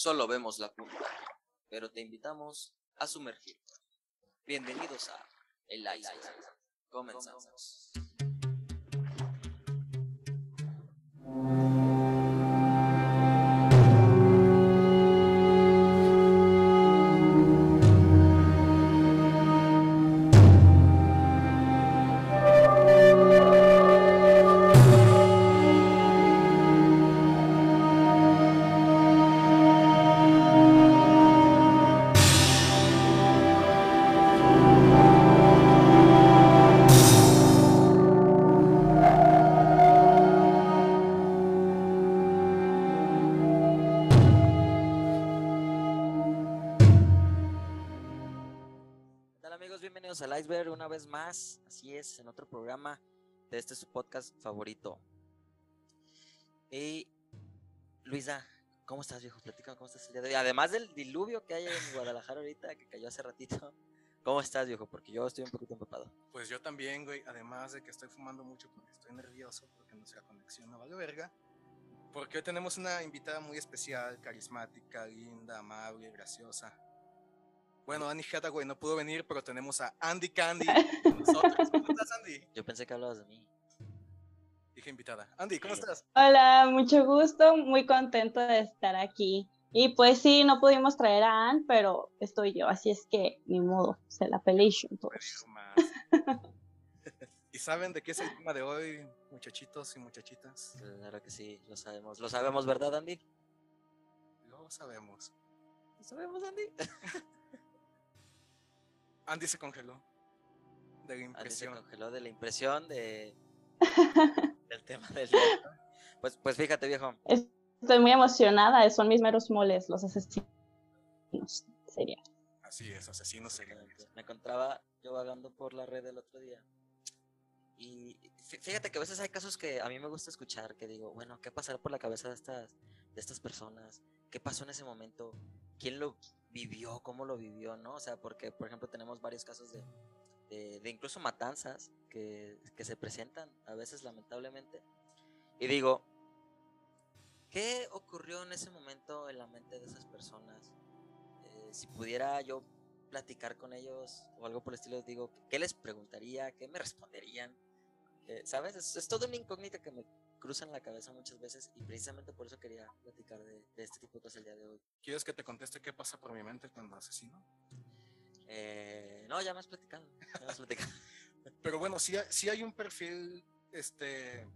solo vemos la punta, pero te invitamos a sumergir. Bienvenidos a El Iceberg. Comenzamos. En otro programa de este su podcast favorito. Y Luisa, ¿cómo estás, viejo? Platícame cómo estás el día de hoy. Además del diluvio que hay en Guadalajara ahorita, que cayó hace ratito. ¿Cómo estás, viejo? Porque yo estoy un poquito empapado. Pues yo también, güey. Además de que estoy fumando mucho porque estoy nervioso, porque nuestra conexión no vale verga. Porque hoy tenemos una invitada muy especial, carismática, linda, amable, graciosa. Bueno, Annie Hathaway no pudo venir, pero tenemos a Andy Candy con nosotros. ¿Cómo estás, Andy? Yo pensé que hablabas de mí. Dije invitada. Andy, ¿cómo estás? Hola, mucho gusto, muy contento de estar aquí. Y pues sí, no pudimos traer a Ann, pero estoy yo, así es que ni modo, se la pelation todos. ¿Y saben de qué es el tema de hoy, muchachitos y muchachitas? Claro que sí, lo sabemos. Lo sabemos, ¿verdad, Andy? Lo sabemos. Lo sabemos, Andy. Andy se congeló de la Andy se impresión. congeló de la impresión de del tema del. Pues, pues fíjate, viejo. Estoy muy emocionada, son mis meros moles, los asesinos. Sería. Así es, asesinos seriales. Me encontraba yo vagando por la red el otro día. Y fí- fíjate que a veces hay casos que a mí me gusta escuchar, que digo, bueno, ¿qué pasará por la cabeza de estas, de estas personas? ¿Qué pasó en ese momento? ¿Quién lo vivió? ¿Cómo lo vivió? ¿No? O sea, porque, por ejemplo, tenemos varios casos de, de, de incluso matanzas que, que se presentan a veces, lamentablemente. Y digo, ¿qué ocurrió en ese momento en la mente de esas personas? Eh, si pudiera yo platicar con ellos o algo por el estilo, digo, ¿qué les preguntaría? ¿Qué me responderían? Eh, ¿Sabes? Es, es toda una incógnita que me cruza en la cabeza muchas veces y precisamente por eso quería platicar de, de este tipo de cosas el día de hoy. ¿Quieres que te conteste qué pasa por mi mente cuando asesino? Eh, no, ya me has platicado. Ya me has platicado. Pero bueno, sí, sí hay un perfil, este,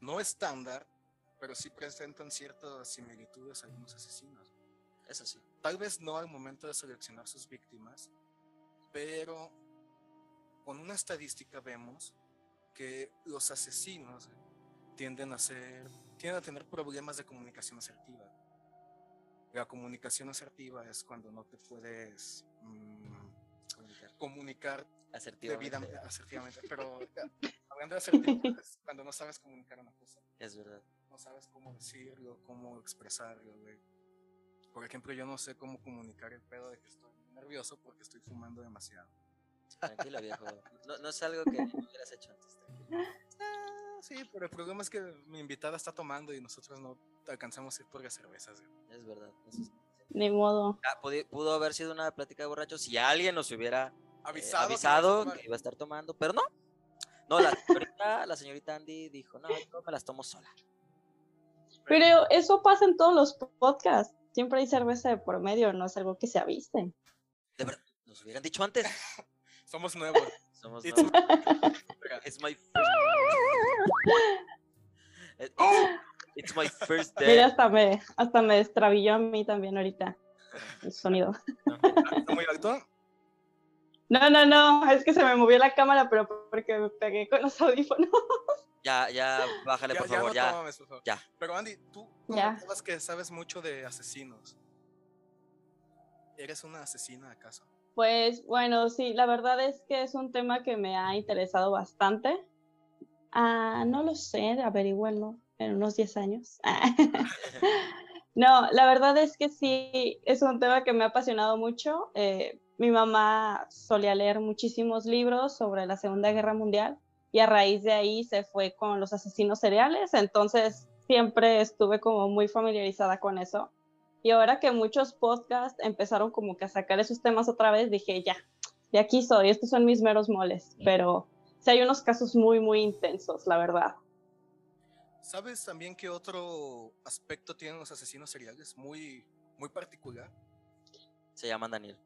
no estándar, pero sí presentan ciertas similitudes a algunos asesinos. Eso sí. Tal vez no al momento de seleccionar sus víctimas, pero con una estadística vemos que los asesinos tienden a ser, tienden a tener problemas de comunicación asertiva. La comunicación asertiva es cuando no te puedes mm, Comunicar. comunicar Asertivamente. debidamente, asertivamente, pero hablando de asertividad, es cuando no sabes comunicar una cosa, Es verdad. no sabes cómo decirlo, cómo expresarlo, güey. Por ejemplo, yo no sé cómo comunicar el pedo de que estoy nervioso porque estoy fumando demasiado. Tranquilo, viejo. No, no es algo que no hubieras hecho antes. tranquilo. Ah, sí, pero el problema es que mi invitada está tomando y nosotros no alcanzamos a ir por las cervezas, güey. Es verdad. eso es- Ni modo. Ah, pudo haber sido una plática de borrachos si alguien nos hubiera eh, Avisado. que iba a estar tomando, pero no. No, la señorita, la señorita Andy dijo, no, yo me las tomo sola. Pero eso pasa en todos los podcasts. Siempre hay cerveza de por medio, no es algo que se aviste. De verdad, nos hubieran dicho antes. Somos nuevos. Somos It's nuevos. It's my first. It's, it's my first day. Mira, hasta me, hasta me destrabilló a mí también ahorita el sonido. ¿Está muy alto? No, no, no, es que se me movió la cámara, pero porque me pegué con los audífonos. Ya, ya, bájale, por favor, no ya. tomes, por favor. ya. Pero Andy, tú Ya. comentabas que sabes mucho de asesinos. ¿Eres una asesina acaso? Pues bueno, sí, la verdad es que es un tema que me ha interesado bastante. Ah, no lo sé, averigüenlo en unos 10 años. no, la verdad es que sí, es un tema que me ha apasionado mucho. Eh, mi mamá solía leer muchísimos libros sobre la Segunda Guerra Mundial y a raíz de ahí se fue con los asesinos seriales, entonces siempre estuve como muy familiarizada con eso. Y ahora que muchos podcasts empezaron como que a sacar esos temas otra vez, dije, ya, de aquí soy, estos son mis meros moles. Pero sí hay unos casos muy, muy intensos, la verdad. ¿Sabes también qué otro aspecto tienen los asesinos seriales muy, muy particular? Se llaman Daniel.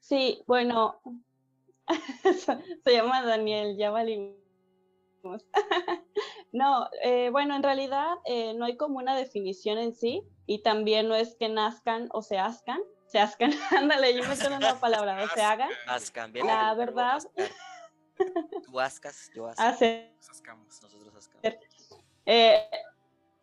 Sí, bueno, se llama Daniel, ya valimos. no, eh, bueno, en realidad eh, no hay como una definición en sí y también no es que nazcan o se ascan, se ascan, ándale, yo me tengo una palabra, o se hagan. Ascan, bien. La verdad. Tú ascas, yo asco. Hace, Ascamos. Nosotros ascamos. eh,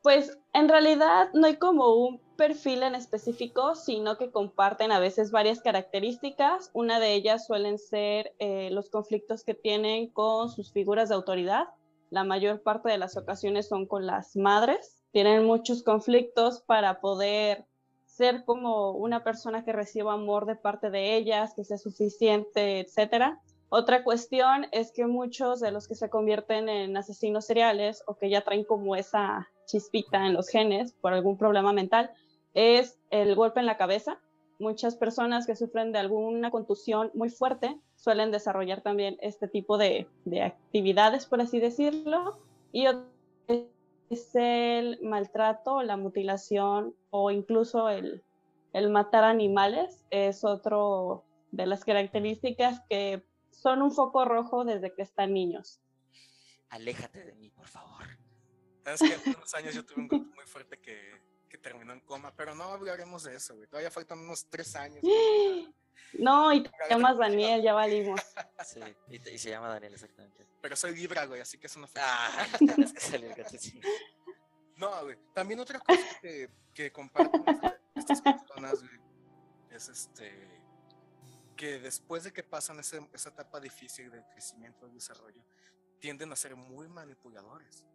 pues en realidad no hay como un perfil en específico, sino que comparten a veces varias características. Una de ellas suelen ser eh, los conflictos que tienen con sus figuras de autoridad. La mayor parte de las ocasiones son con las madres. Tienen muchos conflictos para poder ser como una persona que reciba amor de parte de ellas, que sea suficiente, etcétera. Otra cuestión es que muchos de los que se convierten en asesinos seriales o que ya traen como esa chispita en los genes por algún problema mental es el golpe en la cabeza. Muchas personas que sufren de alguna contusión muy fuerte suelen desarrollar también este tipo de, de actividades, por así decirlo. Y otro es el maltrato, la mutilación o incluso el, el matar animales. Es otro de las características que son un foco rojo desde que están niños. Aléjate de mí, por favor. Sabes que hace unos años yo tuve un golpe muy fuerte que, que terminó en coma, pero no hablaremos de eso, güey. Todavía faltan unos tres años. No, y te llamas Daniel, ya valimos. Sí, y, te- y se llama Daniel exactamente. Pero soy Libra, güey, así que eso no fue. Ah, tienes que salir, gato, sí. No, güey. También otra cosa que, que comparten esta- estas personas, güey, es este que después de que pasan ese- esa etapa difícil de crecimiento y desarrollo, tienden a ser muy manipuladores.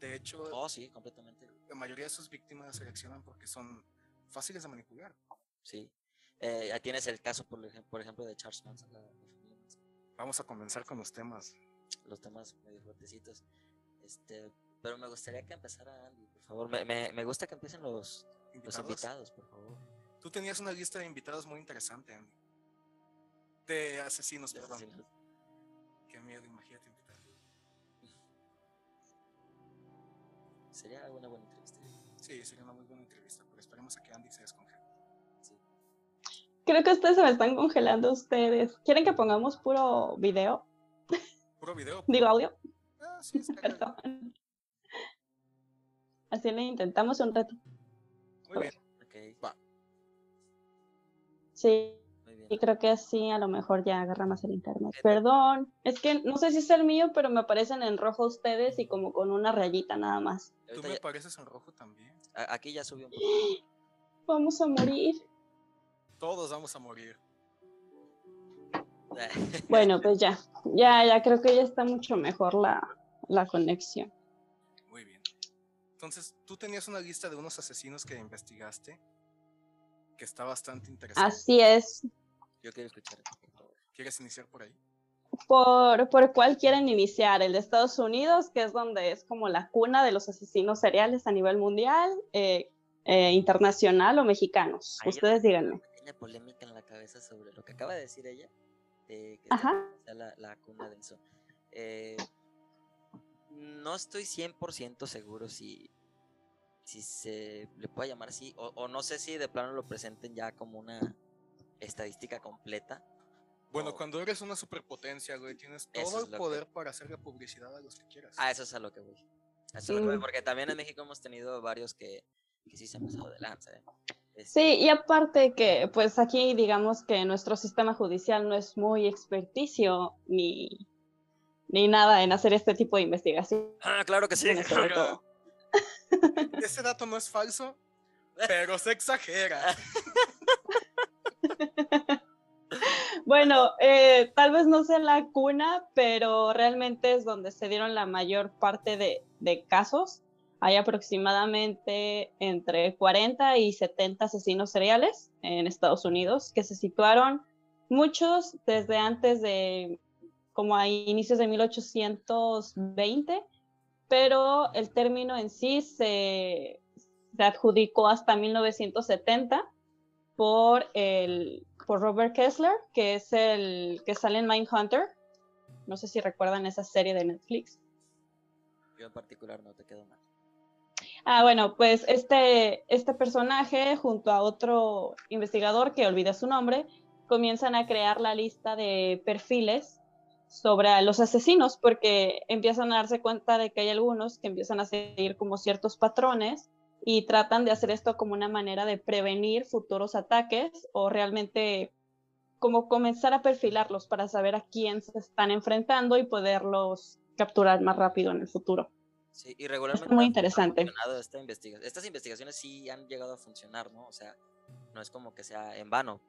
De hecho, Oh, sí, completamente. la mayoría de sus víctimas se reaccionan porque son fáciles de manipular. Sí. Eh, ya tienes el caso, por ejemplo, por ejemplo de Charles Manson, la. Vamos a comenzar con los temas. los temas medio fuertecitos. Este, pero me gustaría que empezara Andy, por favor. Me, me, me gusta que empiecen los, los Invitados. por favor. Tú tenías una lista de invitados muy interesante, Andy. De asesinos, perdón. Qué miedo, imagínate invitar. Sería una buena entrevista. Sí, sería una muy buena entrevista, pero esperemos a que Andy se descongele. Creo que ustedes se me están congelando ustedes. ¿Quieren que pongamos puro video? Puro video. Digo audio. Ah, sí. Perdón. Así le intentamos un reto. Muy bien. Ok, Va. Sí, muy bien. y creo que así a lo mejor ya agarra más el internet. Perdón, es que no sé si es el mío, pero me aparecen en rojo ustedes y como con una rayita nada más. Tú me ya- pareces en rojo también. aquí ya subió un poco. Vamos a morir. Todos vamos a morir. Bueno, pues ya, ya, ya creo que ya está mucho mejor la, la conexión. Muy bien. Entonces, tú tenías una lista de unos asesinos que investigaste que está bastante interesante. Así es. Yo quiero escuchar. por favor. ¿Quieres iniciar por ahí? ¿Por, ¿Por cuál quieren iniciar? ¿El de Estados Unidos, que es donde es como la cuna de los asesinos seriales a nivel mundial, eh, eh, internacional o mexicanos? Ustedes díganme. Pequeña polémica en la cabeza sobre lo que acaba de decir ella. De que sea la, la cuna de eso. Eh, no estoy 100% seguro si, si se le puede llamar así, o, o no sé si de plano lo presenten ya como una estadística completa. Bueno, o- cuando eres una superpotencia, güey, tienes todo es el lo que- poder para hacerle publicidad a los que quieras. Ah, eso es a lo que voy. Eso es a lo que voy, porque también en México hemos tenido varios que, que sí se han pasado de lanza. ¿eh? Sí, y aparte que pues aquí digamos que nuestro sistema judicial no es muy experticio ni, ni nada en hacer este tipo de investigación. Ah, claro que sí. todo. Ese dato no es falso, pero se exagera. Bueno, eh, tal vez no sea la cuna, pero realmente es donde se dieron la mayor parte de, de casos. Hay aproximadamente entre 40 y 70 asesinos seriales en Estados Unidos que se situaron, muchos desde antes de, como a inicios de 1820, pero el término en sí se, adjudicó hasta 1970 por, el, por Robert Kessler, que es el que sale en Mindhunter. No sé si recuerdan esa serie de Netflix. Yo en particular no te quedo mal. Ah, bueno, pues este, este personaje junto a otro investigador que olvida su nombre, comienzan a crear la lista de perfiles sobre los asesinos porque empiezan a darse cuenta de que hay algunos que empiezan a seguir como ciertos patrones y tratan de hacer esto como una manera de prevenir futuros ataques o realmente como comenzar a perfilarlos para saber a quién se están enfrentando y poderlos capturar más rápido en el futuro. Sí, y regularmente. muy interesante. Esta investigación. Estas investigaciones sí han llegado a funcionar, ¿no? O sea, no es como que sea en vano.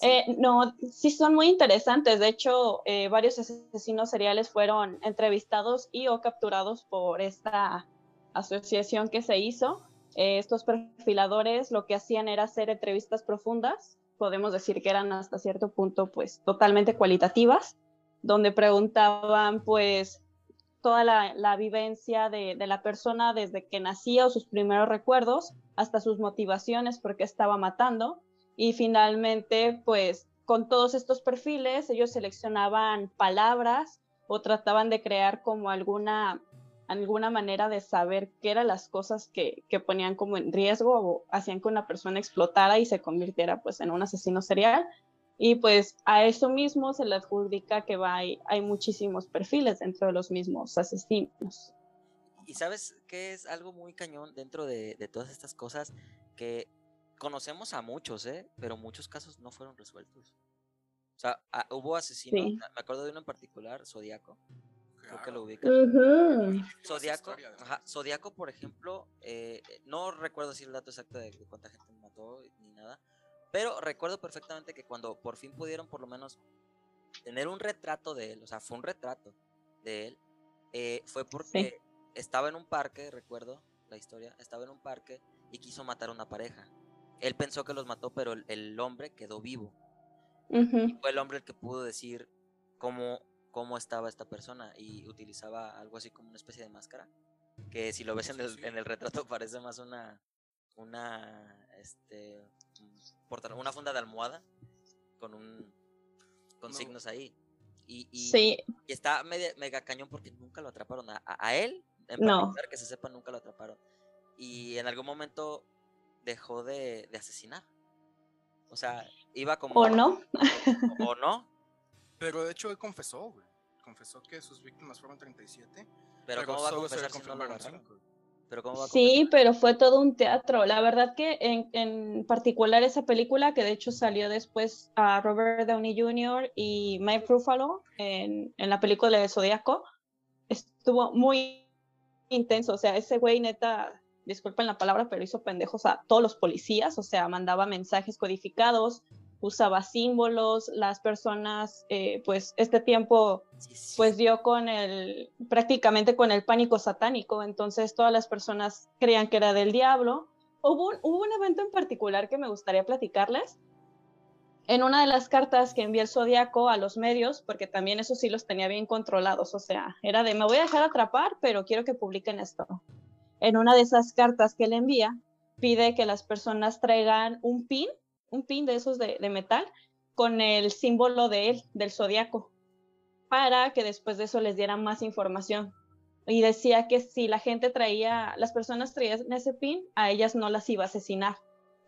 Eh, no, sí son muy interesantes. De hecho, eh, varios asesinos seriales fueron entrevistados y o capturados por esta asociación que se hizo. Eh, estos perfiladores lo que hacían era hacer entrevistas profundas, podemos decir que eran hasta cierto punto pues totalmente cualitativas, donde preguntaban pues toda la, vivencia de, de, la persona desde que nacía o sus primeros recuerdos hasta sus motivaciones porque estaba matando y finalmente, pues con todos estos perfiles, ellos seleccionaban palabras o trataban de crear como alguna, alguna manera de saber qué eran las cosas que, que ponían como en riesgo o hacían que una persona explotara y se convirtiera pues en un asesino serial. Y pues a eso mismo se le adjudica que va, hay, hay muchísimos perfiles dentro de los mismos asesinos. Y sabes que es algo muy cañón dentro de, de todas estas cosas que conocemos a muchos, ¿eh? Pero muchos casos no fueron resueltos. O sea, ah, hubo asesinos, me acuerdo de uno en particular, Zodíaco. Creo que lo ubica. Zodíaco, Zodíaco, por ejemplo, eh, no recuerdo si el dato exacto de cuánta gente mató ni nada, pero recuerdo perfectamente que cuando por fin pudieron por lo menos tener un retrato de él, o sea, fue un retrato de él, eh, fue porque estaba en un parque, recuerdo la historia, estaba en un parque y quiso matar a una pareja. Él pensó que los mató, pero el, hombre quedó vivo. fue el hombre el que pudo decir cómo, cómo estaba esta persona y utilizaba algo así como una especie de máscara. Que si lo ves en el, en el retrato parece más una, una, este, una funda de almohada con un, con signos ahí. Y, y, está mega cañón porque nunca lo atraparon. A, él, en particular, que se sepa, nunca lo atraparon. Y en algún momento dejó de, asesinar. O sea, iba como... ¿O no? O, no. Pero de hecho él confesó, güey. Confesó que sus víctimas fueron 37. Pero, ¿cómo va a confesar si no lo Pero ¿cómo va a sí, pero fue todo un teatro. La verdad que en, en, particular esa película, que de hecho salió después a Robert Downey Jr. y Mike Ruffalo en, en la película de Zodíaco, estuvo muy intenso. O sea, ese güey neta disculpen la palabra, pero hizo pendejos a todos los policías, o sea, mandaba mensajes codificados, usaba símbolos, las personas, eh, pues este tiempo, pues dio con el, prácticamente con el pánico satánico, entonces todas las personas creían que era del diablo. Hubo un, hubo un evento en particular que me gustaría platicarles. En una de las cartas que envió el Zodíaco a los medios, porque también eso sí los tenía bien controlados, o sea, era de me voy a dejar atrapar, pero quiero que publiquen esto en una de esas cartas que le envía, pide que las personas traigan un pin, un pin de esos de, metal, con el símbolo de él, del zodiaco, para que después de eso les dieran más información. Y decía que si la gente traía, las personas traían ese pin, a ellas no las iba a asesinar.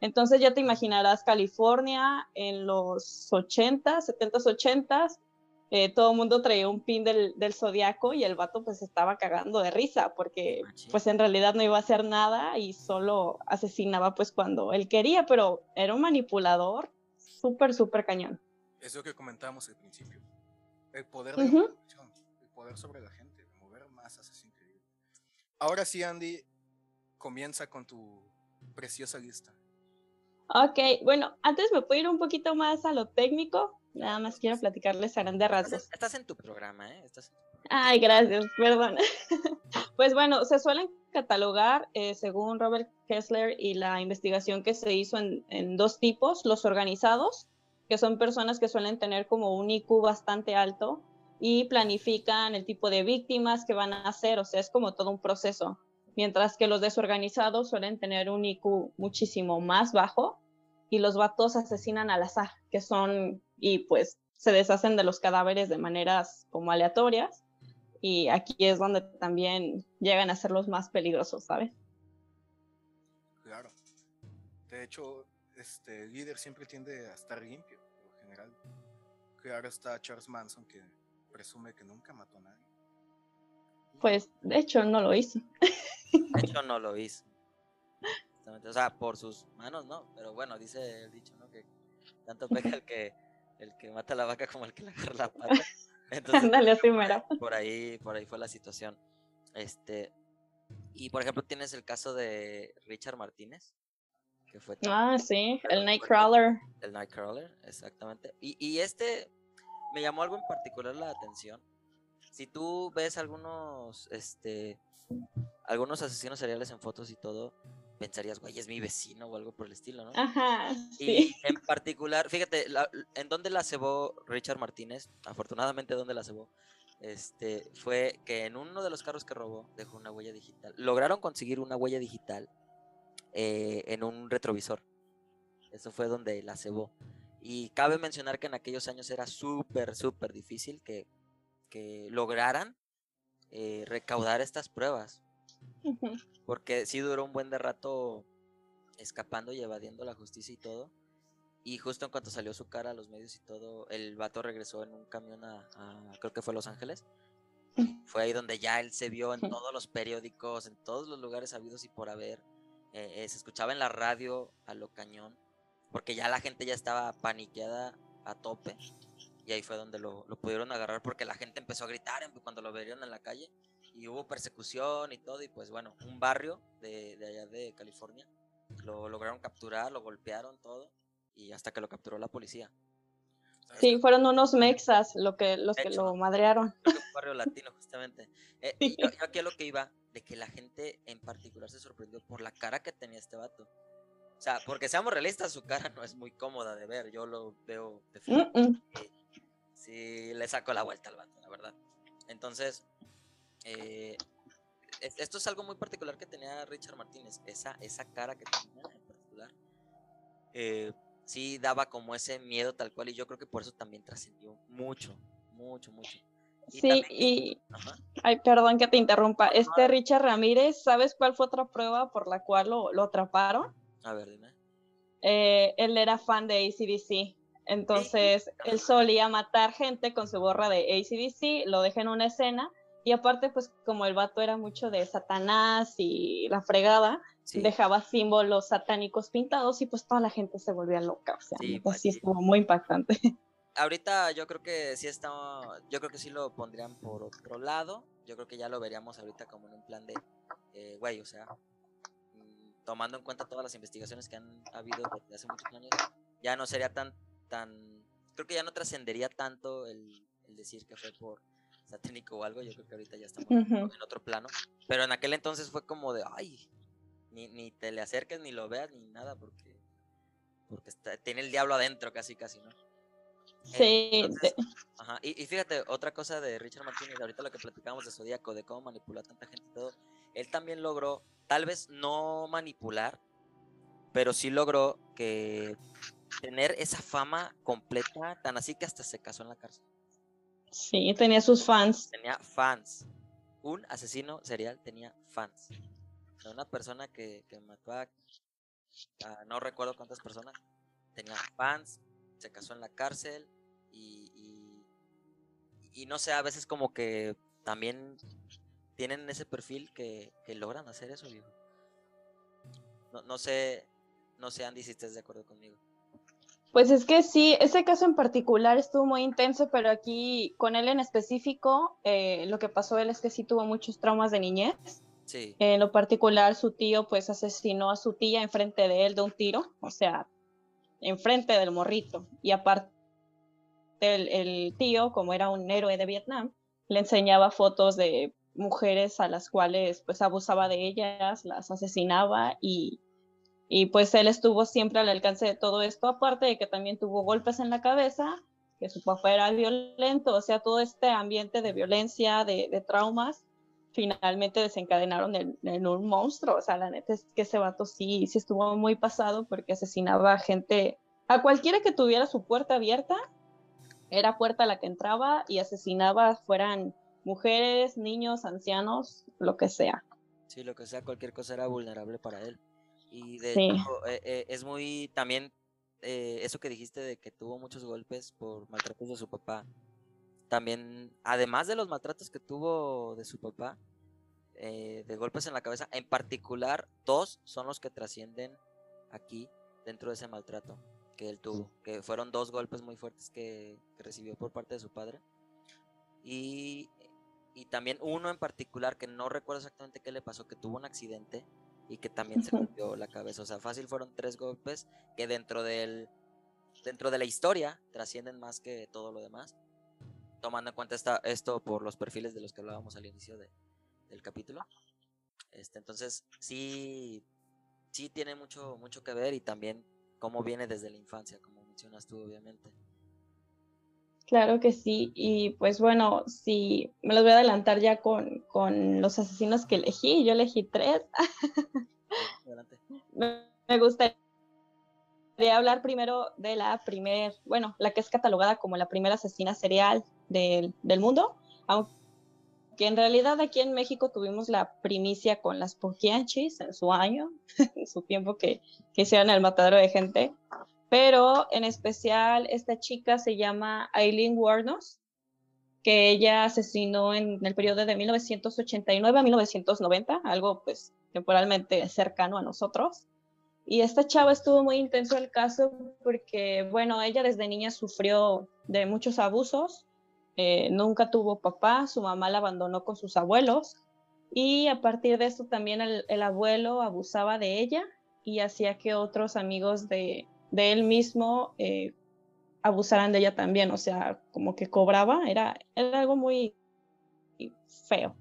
Entonces ya te imaginarás California en los 80, 70s, 80s, eh, todo el mundo traía un pin del, del zodiaco y el vato pues estaba cagando de risa porque pues en realidad no iba a hacer nada y solo asesinaba pues cuando él quería, pero era un manipulador súper, súper cañón. Eso que comentábamos al principio. El poder de la el poder sobre la gente, de mover masas es increíble. Ahora sí, Andy, comienza con tu preciosa lista. Ok, bueno, antes me puedo ir un poquito más a lo técnico. Nada más quiero platicarles a grandes rasgos. Estás en tu programa, ¿eh? Ay, gracias, perdón. pues bueno, se suelen catalogar, eh, según Robert Kessler y la investigación que se hizo en, en, dos tipos, los organizados, que son personas que suelen tener como un IQ bastante alto y planifican el tipo de víctimas que van a hacer, o sea, es como todo un proceso. mientras que los desorganizados suelen tener un IQ muchísimo más bajo y los vatos asesinan al azar, que son, y pues se deshacen de los cadáveres de maneras como aleatorias, y aquí es donde también llegan a ser los más peligrosos, ¿sabes? Claro. De hecho, este el líder siempre tiende a estar limpio, por lo general. Claro está Charles Manson que presume que nunca mató a nadie. Pues de hecho no lo hizo. De hecho no lo hizo. O sea, por sus manos no, pero bueno, dice el dicho, ¿no? Que tanto pega el que el que mata a la vaca como el que le agarra la pata. Entonces, Ándale, así por ahí, por ahí fue la situación. Este, y por ejemplo, tienes el caso de Richard Martínez, que fue Ah, sí, el Nightcrawler. el Nightcrawler, exactamente. Y, y este me llamó algo en particular la atención. Si tú ves algunos, este, algunos asesinos seriales en fotos y todo, pensarías, güey, es mi vecino o algo por el estilo, ¿no? Ajá, Y sí. en particular, fíjate, la- en dónde la cebó Richard Martínez, afortunadamente donde la cebó, este, fue que en uno de los carros que robó dejó una huella digital. Lograron conseguir una huella digital eh, en un retrovisor. Eso fue donde la cebó. Y cabe mencionar que en aquellos años era súper, súper difícil que, que lograran eh, recaudar estas pruebas Porque sí duró un buen de rato escapando y evadiendo la justicia y todo. Y justo en cuanto salió su cara a los medios y todo, el vato regresó en un camión a, a- creo que fue Los Ángeles. Fue ahí donde ya él se vio en todos los periódicos, en todos los lugares habidos y por haber. Eh, eh, se escuchaba en la radio a lo cañón, porque ya la gente ya estaba paniqueada a tope. Y ahí fue donde lo, lo pudieron agarrar porque la gente empezó a gritar cuando lo vieron en la calle y hubo persecución y todo, y pues bueno, un barrio de, de allá de California lo lograron capturar, lo golpearon todo, y hasta que lo capturó la policía. Sí, fueron unos mexas lo que, los De que hecho. lo madrearon. Creo que fue un barrio latino, justamente. Eh, y yo, yo aquí a lo que iba, de que la gente en particular se sorprendió por la cara que tenía este vato. O sea, porque seamos realistas, su cara no es muy cómoda de ver, yo lo veo de frente. Mm, mm. sí le saco la vuelta al vato, la verdad. Entonces, eh, es- esto es algo muy particular que tenía Richard Martínez, esa, esa cara que tenía en particular. eh, sí daba como ese miedo tal cual y yo creo que por eso también trascendió mucho, mucho, mucho. Y Sí, también- y, Ajá, ay, perdón que te interrumpa. Este Richard Ramírez, ¿sabes cuál fue otra prueba por la cual lo, lo atraparon? a ver, dime. Eh, él era fan de ACDC. Entonces, él solía matar gente con su gorra de ACDC, lo deja en una escena. Y aparte, pues como el vato era mucho de Satanás y la fregada, Sí, dejaba símbolos satánicos pintados y pues toda la gente se volvía loca. O sea, Sí, neta, sí estuvo muy impactante. ahorita yo creo que sí está, yo creo que sí lo pondrían por otro lado. Yo creo que ya lo veríamos ahorita como en un plan de, eh, güey, o sea, mm, tomando en cuenta todas las investigaciones que han habido desde hace muchos años, ya no sería tan, tan, creo que ya no trascendería tanto el, el decir que fue por satánico o algo. Yo creo que ahorita ya estamos Ujú. en otro plano. Pero en aquel entonces fue como de, ay, ni, ni te le acerques, ni lo veas, ni nada, porque, porque está- tiene el diablo adentro casi, casi, ¿no? Sí, Entonces, de- Ajá, y, y fíjate, otra cosa de Richard Martínez, ahorita lo que platicamos de Zodíaco, de cómo manipuló a tanta gente y todo, él también logró, tal vez no manipular, pero sí logró que tener esa fama completa, tan así que hasta se casó en la cárcel. Sí, tenía sus fans. Tenía fans. Un asesino serial tenía fans. Una persona que, que mató a, no recuerdo cuántas personas, tenía fans, se casó en la cárcel y, y, y no sé, a veces como que también tienen ese perfil que, que logran hacer eso, viejo. No, no sé, no sé, Andy, si estés de acuerdo conmigo. Pues es que sí, ese caso en particular estuvo muy intenso, pero aquí con él en específico, eh, lo que pasó él es que sí tuvo muchos traumas de niñez. Sí, En lo particular, su tío pues asesinó a su tía enfrente de él de un tiro, o sea, enfrente del morrito. Y aparte, el, el tío, como era un héroe de Vietnam, le enseñaba fotos de mujeres a las cuales pues abusaba de ellas, las asesinaba y, y pues él estuvo siempre al alcance de todo esto, aparte de que también tuvo golpes en la cabeza, que su papá era violento, o sea, todo este ambiente de violencia, de, traumas, finalmente desencadenaron en, un monstruo. O sea, la neta es que ese vato sí, sí estuvo muy pasado porque asesinaba a gente, a cualquiera que tuviera su puerta abierta, era puerta la que entraba y asesinaba, fueran mujeres, niños, ancianos, lo que sea. Sí, lo que sea, cualquier cosa era vulnerable para él. Y de hecho, eh, eh, es muy también eh, eso que dijiste de que tuvo muchos golpes por maltratos de su papá. También, además de los maltratos que tuvo de su papá, de golpes en la cabeza, en particular, dos son los que trascienden aquí dentro de ese maltrato que él tuvo, que fueron dos golpes muy fuertes que, que recibió por parte de su padre. Y y también uno en particular que no recuerdo exactamente qué le pasó, que tuvo un accidente y que también se rompió la cabeza. O sea, fácil fueron tres golpes que dentro del dentro de la historia trascienden más que todo lo demás. Tomando en cuenta esta, esto por los perfiles de los que hablábamos al inicio de, del capítulo. Este, entonces, sí, sí tiene mucho, mucho que ver y también cómo viene desde la infancia, como mencionas tú, obviamente. Claro que sí, y pues bueno, sí, me los voy a adelantar ya con, con los asesinos que elegí, yo elegí tres. me, gustaría hablar primero de la primer, bueno, la que es catalogada como la primera asesina serial del, del mundo, aunque en realidad aquí en México tuvimos la primicia con las Poquianchis en su año, en su tiempo que, que hicieron el matadero de gente pero en especial esta chica se llama Eileen Warnos, que ella asesinó en el periodo de 1989 a 1990, algo pues temporalmente cercano a nosotros. Y esta chava estuvo muy intenso el caso porque, bueno, ella desde niña sufrió de muchos abusos, eh, nunca tuvo papá, su mamá la abandonó con sus abuelos y a partir de eso también el abuelo abusaba de ella y hacía que otros amigos de, de él mismo eh, abusaran de ella también, o sea, como que cobraba, era, era algo muy feo.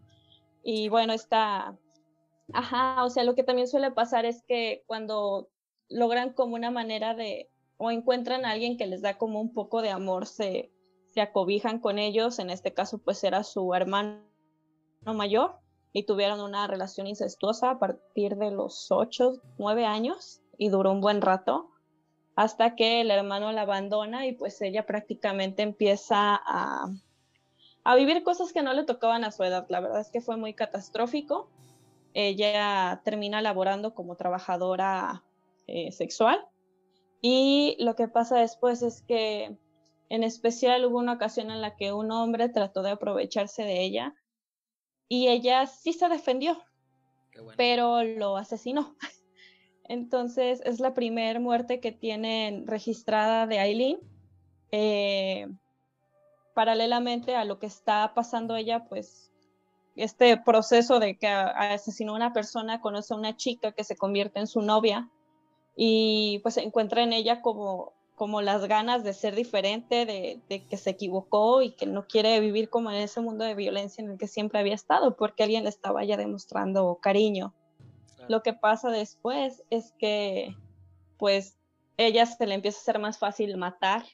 Y bueno, está, ajá, o sea, lo que también suele pasar es que cuando logran como una manera de, o encuentran a alguien que les da como un poco de amor, se, se acobijan con ellos, en este caso pues era su hermano mayor, y tuvieron una relación incestuosa a partir de los ocho, nueve años, y duró un buen rato hasta que el hermano la abandona y pues ella prácticamente empieza a, a vivir cosas que no le tocaban a su edad. La verdad es que fue muy catastrófico. Ella termina laborando como trabajadora eh, sexual y lo que pasa después es que en especial hubo una ocasión en la que un hombre trató de aprovecharse de ella y ella sí se defendió, pero lo asesinó. Entonces es la primera muerte que tienen registrada de Aileen. Eh, paralelamente a lo que está pasando ella, pues este proceso de que asesinó a una persona, conoce a una chica que se convierte en su novia y pues encuentra en ella como, como las ganas de ser diferente, de, de, que se equivocó y que no quiere vivir como en ese mundo de violencia en el que siempre había estado, porque alguien le estaba ya demostrando cariño. Lo que pasa después es que, pues, ella se le empieza a ser más fácil matar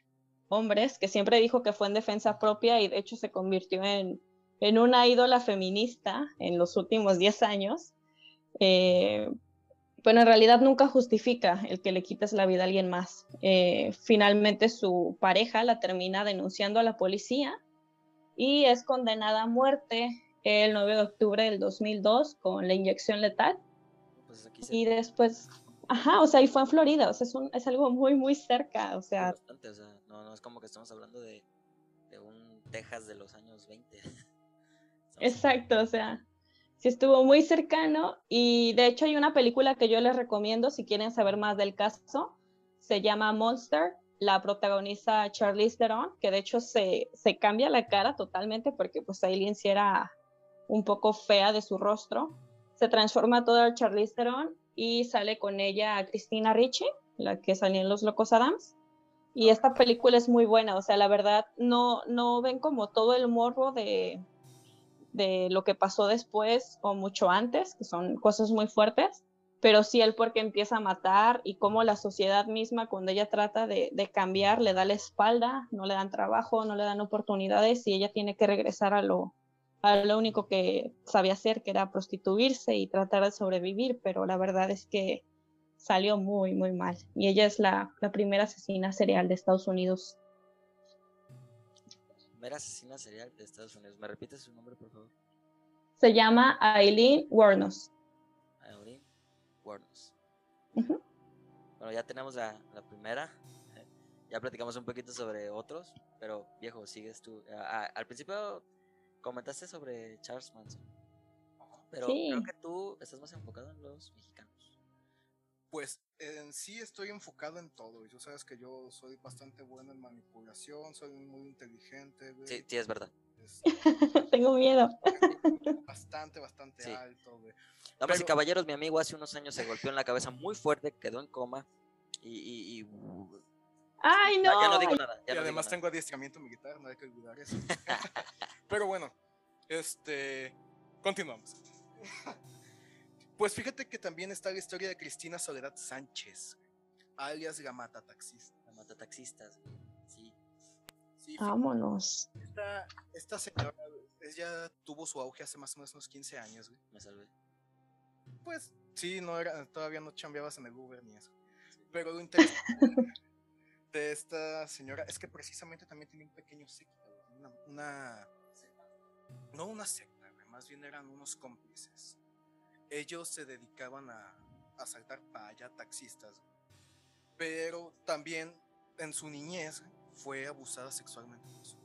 hombres, que siempre dijo que fue en defensa propia y de hecho se convirtió en, en una ídola feminista en los últimos 10 años. Eh, en realidad nunca justifica el que le quites la vida a alguien más. Eh, finalmente su pareja la termina denunciando a la policía y es condenada a muerte el 9 de octubre del 2002 con la inyección letal. Y después, ajá, o sea, y fue en Florida, o sea, es, un, es algo muy, muy cerca, o sea. o sea, no, no es como que estamos hablando de, de un Texas de los años 20. Exacto, o sea, sí estuvo muy cercano y de hecho hay una película que yo les recomiendo si quieren saber más del caso, se llama Monster, la protagoniza Charlize Theron, que de hecho se, se cambia la cara totalmente porque pues Aileen sí era un poco fea de su rostro se transforma toda Charlize Theron y sale con ella Cristina Ricci, la que salió en Los Locos Adams. Y esta película es muy buena, o sea, la verdad no, no ven como todo el morbo de, de lo que pasó después o mucho antes, que son cosas muy fuertes, pero sí el por qué empieza a matar y cómo la sociedad misma cuando ella trata de, de, cambiar le da la espalda, no le dan trabajo, no le dan oportunidades y ella tiene que regresar a lo, a lo único que sabía hacer, que era prostituirse y tratar de sobrevivir, pero la verdad es que salió muy, muy mal. Y ella es la, la primera asesina serial de Estados Unidos. Primera asesina serial de Estados Unidos. ¿Me repites su nombre, por favor? Se llama Aileen Wuornos. Aileen Wuornos. Ujú. Bueno, ya tenemos la, la primera. Ya platicamos un poquito sobre otros, pero viejo, sigues tú. Al principio comentaste sobre Charles Manson, pero Sí. creo que tú estás más enfocado en los mexicanos. Pues en sí estoy enfocado en todo. Y tú sabes que yo soy bastante bueno en manipulación, soy muy inteligente, güey. Sí, sí, es verdad. Es Tengo miedo. bastante, bastante Sí. alto, güey. Damas y Pero- caballeros, mi amigo hace unos años se golpeó en la cabeza muy fuerte, quedó en coma y... y- y- Ay, no. ya no digo nada. y digo además nada. tengo adiestramiento militar, no hay que olvidar eso. Pero bueno, este. Continuamos. Pues fíjate que también está la historia de Cristina Soledad Sánchez, alias la mata taxista. La mata taxistas, güey. Sí. Sí, Vámonos. esta, esta señora, ella tuvo su auge hace más o menos unos 15 años, güey. Me salvé. Pues sí, no era, todavía no chambeabas en el Uber ni eso. Pero lo interesante de esta señora es que precisamente también tenía un pequeño güey, una, una- no una secta, más bien eran unos cómplices. Ellos se dedicaban a, asaltar para allá taxistas, pero también en su niñez fue abusada sexualmente por su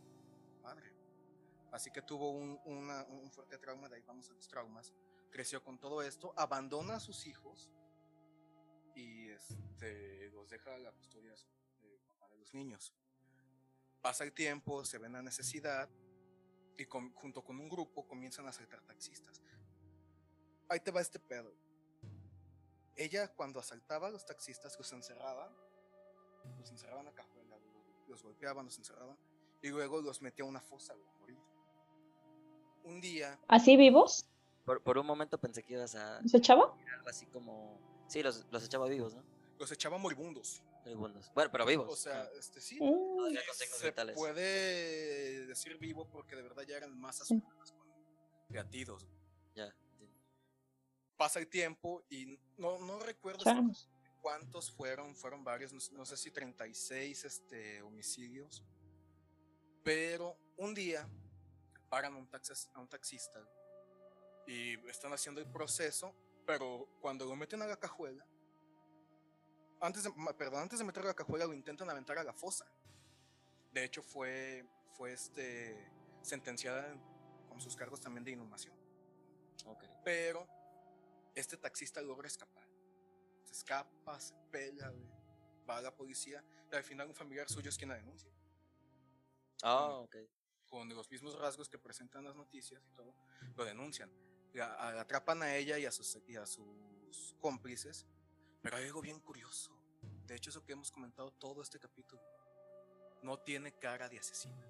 madre. Así que tuvo un, un fuerte trauma, de ahí vamos a los traumas creció con todo esto, abandona a sus hijos y este, los deja a la custodia de su- los niños. Pasa el tiempo, se ven la necesidad y con- junto con un grupo comienzan a asaltar taxistas. Ahí te va este pedo. Ella cuando asaltaba a los taxistas los encerraba, los encerraban a cajuela, los, los golpeaban, los encerraban y luego los metía a una fosa güey, a morir. Un día ¿Así vivos? Por, por un momento pensé que ibas a ¿Se echaba? algo así como... Sí, los, los echaba vivos, ¿no? los echaba moribundos. Bueno, pero vivos. O sea, este sí. Signos Se vitales. puede decir vivo porque de verdad ya eran masas humanas con latidos. Ya. Pasa el tiempo y no, no recuerdo changos. cuántos fueron, fueron varios, no, no sé si 36 este, homicidios. Pero un día paran a un, taxis- a un taxista y están haciendo el proceso, pero cuando lo meten a la cajuela, antes de, perdón, antes de meterlo a la cajuela lo intentan aventar a la fosa. De hecho fue, fue este, sentenciada con sus cargos también de inhumación. Ok. Pero este taxista logra escapar. Se escapa, se pela, va a la policía y al final un familiar suyo es quien la denuncia. Ah, ok. Con los mismos rasgos que presentan las noticias y todo, lo denuncian. La, la atrapan a ella y a, sus, y a sus cómplices. Pero hay algo bien curioso. De hecho, eso que hemos comentado todo este capítulo. No tiene cara de asesina.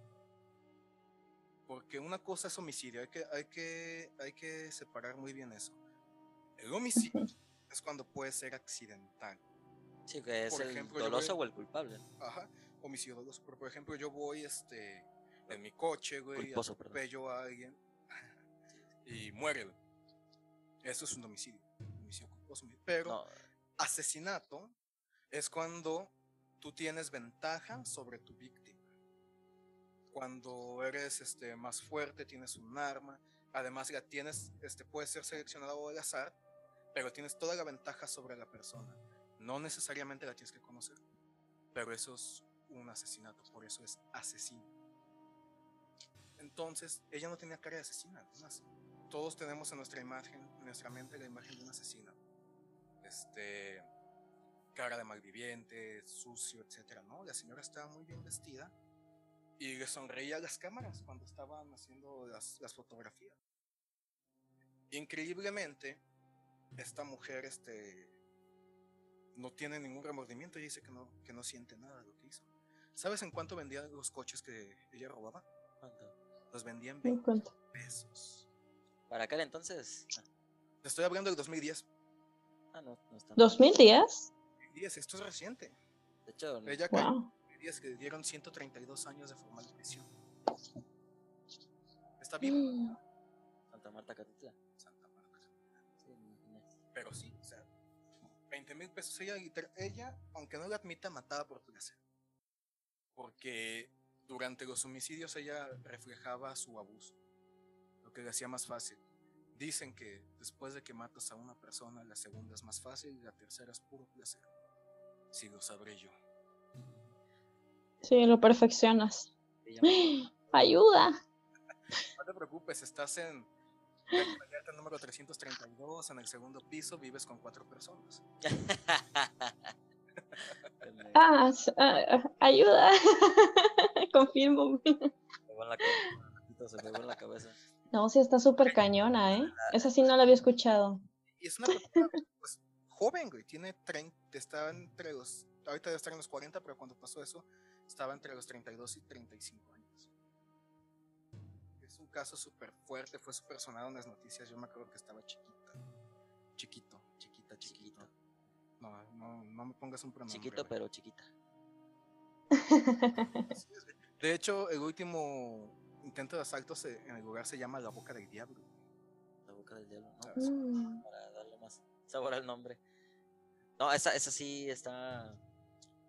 Porque una cosa es homicidio, hay que, hay que, hay que separar muy bien eso. El homicidio es cuando puede ser accidental. Sí, que es Por el ejemplo, doloso voy- o el culpable. Ajá, homicidio doloso. Pero, por ejemplo, yo voy este, en mi coche, güey, Culposo, perdón. atropello a alguien y muere. Eso es un homicidio. homicidio culposo. Pero No, asesinato es cuando tú tienes ventaja sobre tu víctima. Cuando eres este, más fuerte, tienes un arma, además la tienes, este, puede ser seleccionado al azar, pero tienes toda la ventaja sobre la persona. No necesariamente la tienes que conocer, pero eso es un asesinato, por eso es asesino. Entonces, ella no tenía cara de asesina, además. Todos tenemos en nuestra imagen, en nuestra mente, la imagen de un asesino este, cara de malviviente, sucio, etcétera, ¿no? La señora estaba muy bien vestida y le sonreía a las cámaras cuando estaban haciendo las, las fotografías. Increíblemente, esta mujer, este, no tiene ningún remordimiento y dice que no, que no siente nada de lo que hizo. ¿Sabes en cuánto vendían los coches que ella robaba? ¿cuánto? Los vendían Me 20 cuento. pesos. Para aquel entonces. Te estoy hablando del 2010. Ah, no, no está. mal. ¿2010? 2010, esto es reciente. De hecho, Ella cayó Wow. días que le dieron 132 años de formal prisión. Está bien. Mm, Santa Marta Catitla. Santa Marta. Sí, me imaginé. Pero sí, o sea, 20 mil pesos. Ella, ella, aunque no lo admita, mataba por placer. Porque durante los homicidios ella reflejaba su abuso, lo que le hacía más fácil. Dicen que después de que matas a una persona, la segunda es más fácil y la tercera es puro placer. Si lo sabré yo. Sí, lo perfeccionas. ¡Ayuda! No te preocupes, estás en la planta número 332, en el segundo piso, vives con cuatro personas. Ah, ah, ah, ayuda. Confirmo. Se pegó en la cabeza, No, sí está súper cañona, ¿eh? Esa sí no la había escuchado. Y es una persona pues, joven, güey. Tiene 30, estaba entre los. Ahorita debe estar en los 40, pero cuando pasó eso, estaba entre los 32 y 35 años. Es un caso súper fuerte, fue súper sonado en las noticias. Yo me acuerdo que estaba chiquita. Chiquito, chiquita, chiquito. No, no, no me pongas un pronombre. Chiquito, pero chiquita. De hecho, el último intento de asalto se- en el lugar se llama La Boca del Diablo. La boca del diablo, ¿no? Mm. Para darle más sabor al nombre. No, esa, esa sí está.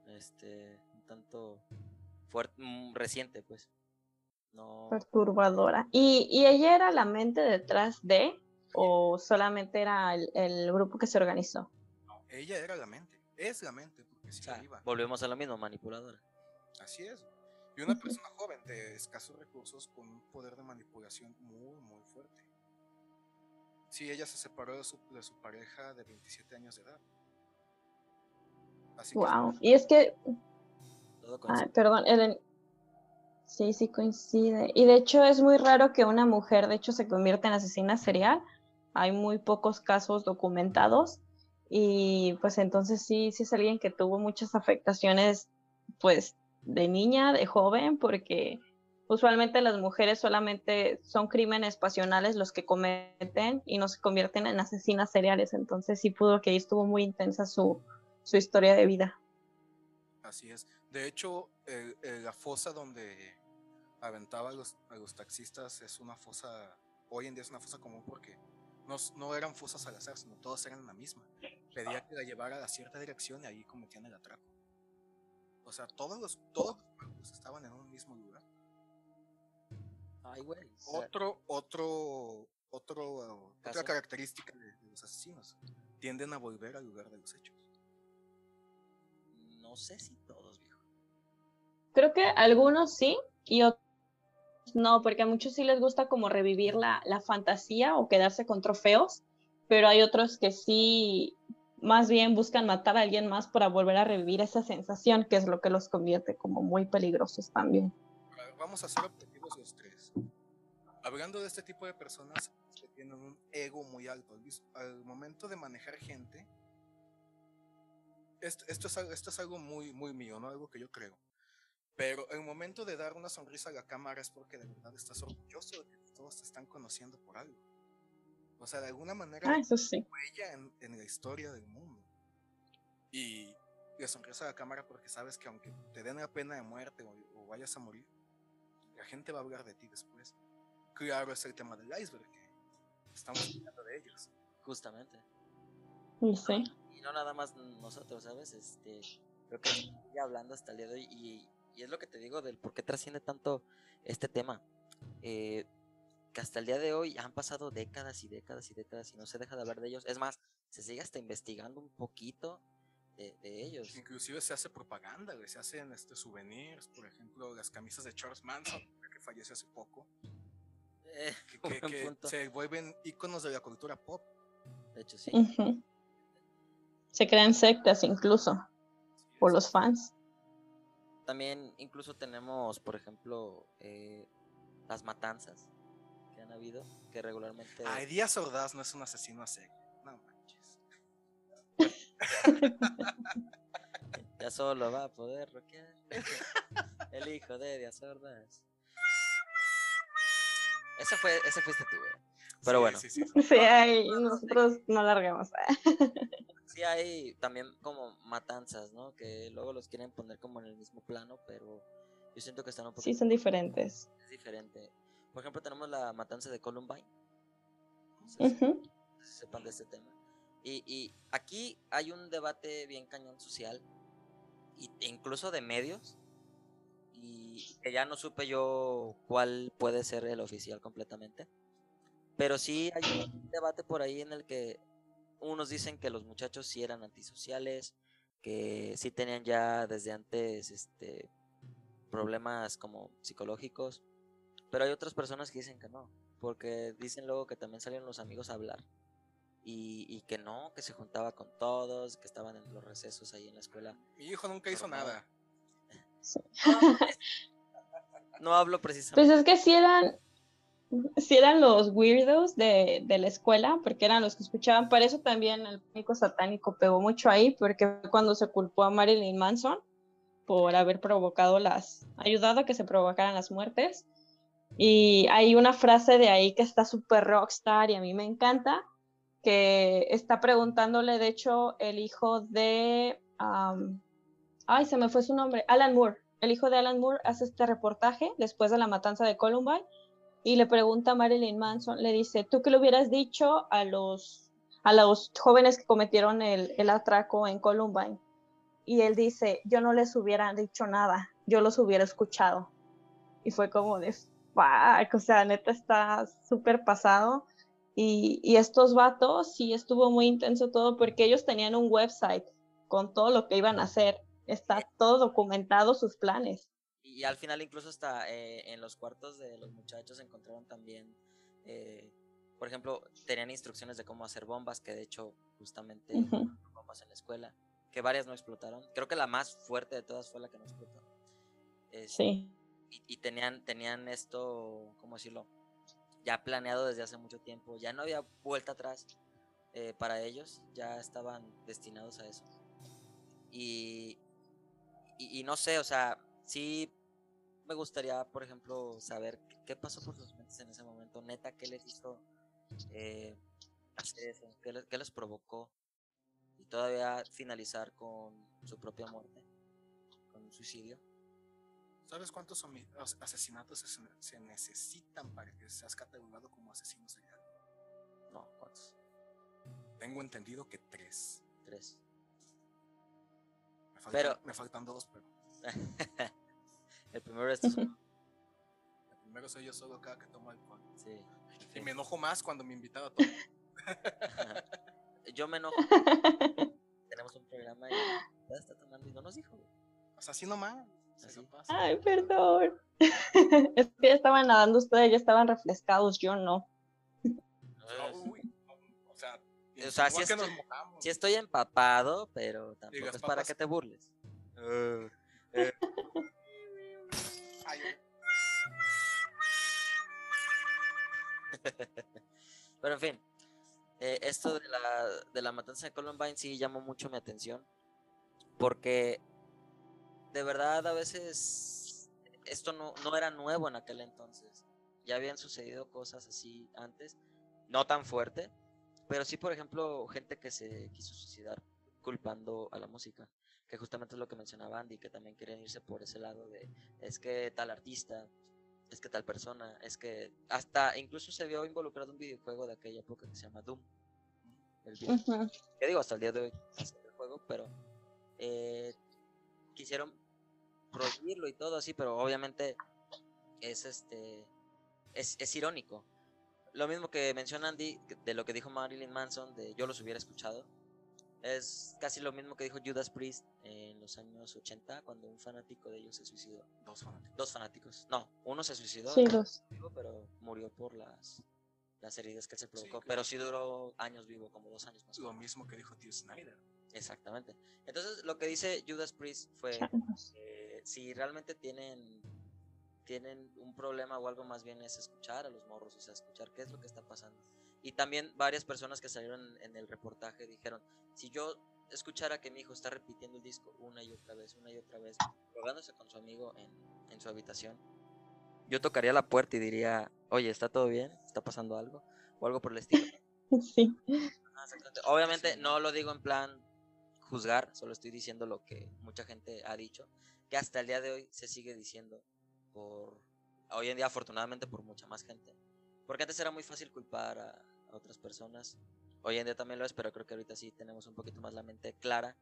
Este. Un tanto. Fuerte. reciente, pues. No. Perturbadora. ¿Y, ¿Y ella era la mente detrás de? ¿O solamente era el, el grupo que se organizó? No, ella era la mente. Es la mente, porque o sí sea, iba. volvemos a lo mismo, manipuladora. Así es. Y una persona joven de escasos recursos con un poder de manipulación muy, muy fuerte. Sí, ella se separó de su, de su pareja de 27 años de edad. Así que Wow. Y es que Ay, perdón, Ellen. Sí, sí coincide. Y de hecho es muy raro que una mujer, de hecho, se convierta en asesina serial. Hay muy pocos casos documentados. Y pues entonces sí, sí es alguien que tuvo muchas afectaciones, pues, de niña, de joven, porque usualmente las mujeres solamente son crímenes pasionales los que cometen y no se convierten en asesinas seriales. Entonces sí pudo que ahí estuvo muy intensa su, su historia de vida. Así es. De hecho, el- el- la fosa donde aventaba a los, a los taxistas es una fosa, hoy en día es una fosa común porque no, no eran fosas al azar, sino todas eran la misma. Pedía que la llevara a cierta dirección y ahí cometían el atraco. O sea, todos los, todos los cuerpos estaban en un mismo lugar. Ay, güey. Otro, otro, otro, uh, otra característica de, de los asesinos. Tienden a volver al lugar de los hechos. no sé si todos, viejo. Creo que algunos sí y otros no, porque a muchos sí les gusta como revivir la, la fantasía o quedarse con trofeos, pero hay otros que sí más bien buscan matar a alguien más para volver a revivir esa sensación, que es lo que los convierte como muy peligrosos también. Vamos a ser objetivos los tres. Hablando de este tipo de personas que tienen un ego muy alto, al, momento de manejar gente, esto, esto es, esto es algo muy, muy mío, no algo que yo creo. Pero el momento de dar una sonrisa a la cámara es porque de verdad estás orgulloso de que todos te están conociendo por algo. O sea, de alguna manera Ah, eso sí. huella en, en la historia del mundo. Y le sonríes a la cámara porque sabes que aunque te den la pena de muerte o, o vayas a morir, la gente va a hablar de ti después. Claro, es el tema del iceberg, que estamos hablando de ellos. Justamente. Y sí. Y no nada más nosotros, ¿sabes? Este, creo que sigue hablando hasta el día de hoy y, y es lo que te digo del por qué trasciende tanto este tema. Eh, que hasta el día de hoy han pasado décadas y décadas y décadas y no se deja de hablar de ellos. Es más, se sigue hasta investigando un poquito de, de ellos. Inclusive se hace propaganda, güey, se hacen este, souvenirs, por ejemplo, las camisas de Charles Manson, que falleció hace poco, Eh, que, buen que- que punto. se vuelven íconos de la cultura pop. De hecho, sí. Se crean sectas incluso por los fans. También incluso tenemos, por ejemplo, eh, las matanzas han habido, que regularmente... Ay, Díaz Ordaz no es un asesino a serie. No manches. Ya solo va a poder rockear. El hijo de Díaz Ordaz. Ese fue, ese fuiste tú, güey. Pero Sí, bueno, sí, sí. Sí, ahí nosotros no largamos. sí hay también como matanzas, ¿no? Que luego los quieren poner como en el mismo plano, pero yo siento que están un poco Sí, son diferentes. diferente. Por ejemplo, tenemos la matanza de Columbine, No sé si sepan de este tema. Y, y aquí hay un debate bien cañón social, e incluso de medios, y que ya no supe yo cuál puede ser el oficial completamente. Pero sí hay un debate por ahí en el que unos dicen que los muchachos sí eran antisociales, que sí tenían ya desde antes este problemas como psicológicos, pero hay otras personas que dicen que no, porque dicen luego que también salieron los amigos a hablar y, que no, que se juntaba con todos, que estaban en los recesos ahí en la escuela. Mi hijo nunca hizo nada. No, hablo precisamente. Pues es que si eran, si eran los weirdos de, de, la escuela, porque eran los que escuchaban. Para eso también el pánico satánico pegó mucho ahí, porque cuando se culpó a Marilyn Manson por haber provocado las, ayudado a que se provocaran las muertes. Y hay una frase de ahí que está súper rockstar y a mí me encanta, que está preguntándole, de hecho, el hijo de, ay, se me fue su nombre, Alan Moore. El hijo de Alan Moore hace este reportaje después de la matanza de Columbine y le pregunta a Marilyn Manson, le dice, ¿tú qué le hubieras dicho a los, a los jóvenes que cometieron el, el atraco en Columbine? Y él dice, yo no les hubiera dicho nada, yo los hubiera escuchado. Y fue como de, fuck, o sea, neta está súper pasado. Y, estos vatos sí estuvo muy intenso todo porque ellos tenían un website con todo lo que iban a hacer. Está todo documentado sus planes. Y al final incluso hasta eh, en los cuartos de los muchachos encontraron también, eh, por ejemplo, tenían instrucciones de cómo hacer bombas, que de hecho justamente bombas en la escuela, que varias no explotaron. Creo que la más fuerte de todas fue la que no explotó. sí. Y, tenían, tenían esto, ¿cómo decirlo? ya planeado desde hace mucho tiempo, ya no había vuelta atrás eh, para ellos, ya estaban destinados a eso. Y, y, no sé, o sea, sí me gustaría, por ejemplo, saber qué, pasó por sus mentes en ese momento, neta, qué les hizo eh, hacer eso, qué qué les provocó y todavía finalizar con su propia muerte, con un suicidio. ¿Sabes cuántos asesinatos se, necesitan para que seas catalogado como asesino serial? No, ¿cuántos? Tengo entendido que tres. Tres. Me faltan, pero... me faltan dos, pero. el primero es tú. El primero soy yo solo cada que tomo alcohol. Sí. Y me enojo más cuando me invitaba a tomar. yo me enojo. Tenemos un programa y está tomando y no nos dijo. O sea, así nomás. Ay, perdón. es que ya estaban nadando ustedes, ya estaban refrescados, yo no. o sea, si, estoy, empapado, pero tampoco es para que te burles. Uh, eh. pero en fin, eh, esto de la, de la matanza de Columbine sí llamó mucho mi atención, porque de verdad a veces esto no, no era nuevo en aquel entonces. Ya habían sucedido cosas así antes, no tan fuerte, pero sí, por ejemplo, gente que se quiso suicidar culpando a la música, que justamente es lo que mencionaba Andy, que también querían irse por ese lado de, es que tal artista, es que tal persona, es que hasta incluso se vio involucrado un videojuego de aquella época que se llama Doom. El Que digo, hasta el día de hoy el juego, pero eh, quisieron prohibirlo y todo así, pero obviamente es este es, es irónico. Lo mismo que menciona Andy de lo que dijo Marilyn Manson, de yo los hubiera escuchado. Es casi lo mismo que dijo Judas Priest en los años 80, cuando un fanático de ellos se suicidó. Dos fanáticos. Dos fanáticos. No, uno se suicidó. Sí, dos. Pero murió por las, las heridas que se provocó. Pero sí duró años vivo, como dos años más. Lo mismo que dijo Tío Snyder. Exactamente. Entonces, lo que dice Judas Priest fue si realmente tienen tienen un problema o algo más bien es escuchar a los morros, o sea, escuchar qué es lo que está pasando. Y también varias personas que salieron en el reportaje dijeron, si yo escuchara que mi hijo está repitiendo el disco una y otra vez, una y otra vez, rogándose con su amigo en, en su habitación, yo tocaría la puerta y diría, oye, ¿está todo bien? ¿Está pasando algo? O algo por el estilo. Sí. Obviamente no lo digo en plan juzgar, solo estoy diciendo lo que mucha gente ha dicho que hasta el día de hoy se sigue diciendo por hoy en día afortunadamente por mucha más gente porque antes era muy fácil culpar a, a otras personas. Hoy en día también lo es, pero creo que ahorita sí tenemos un poquito más la mente clara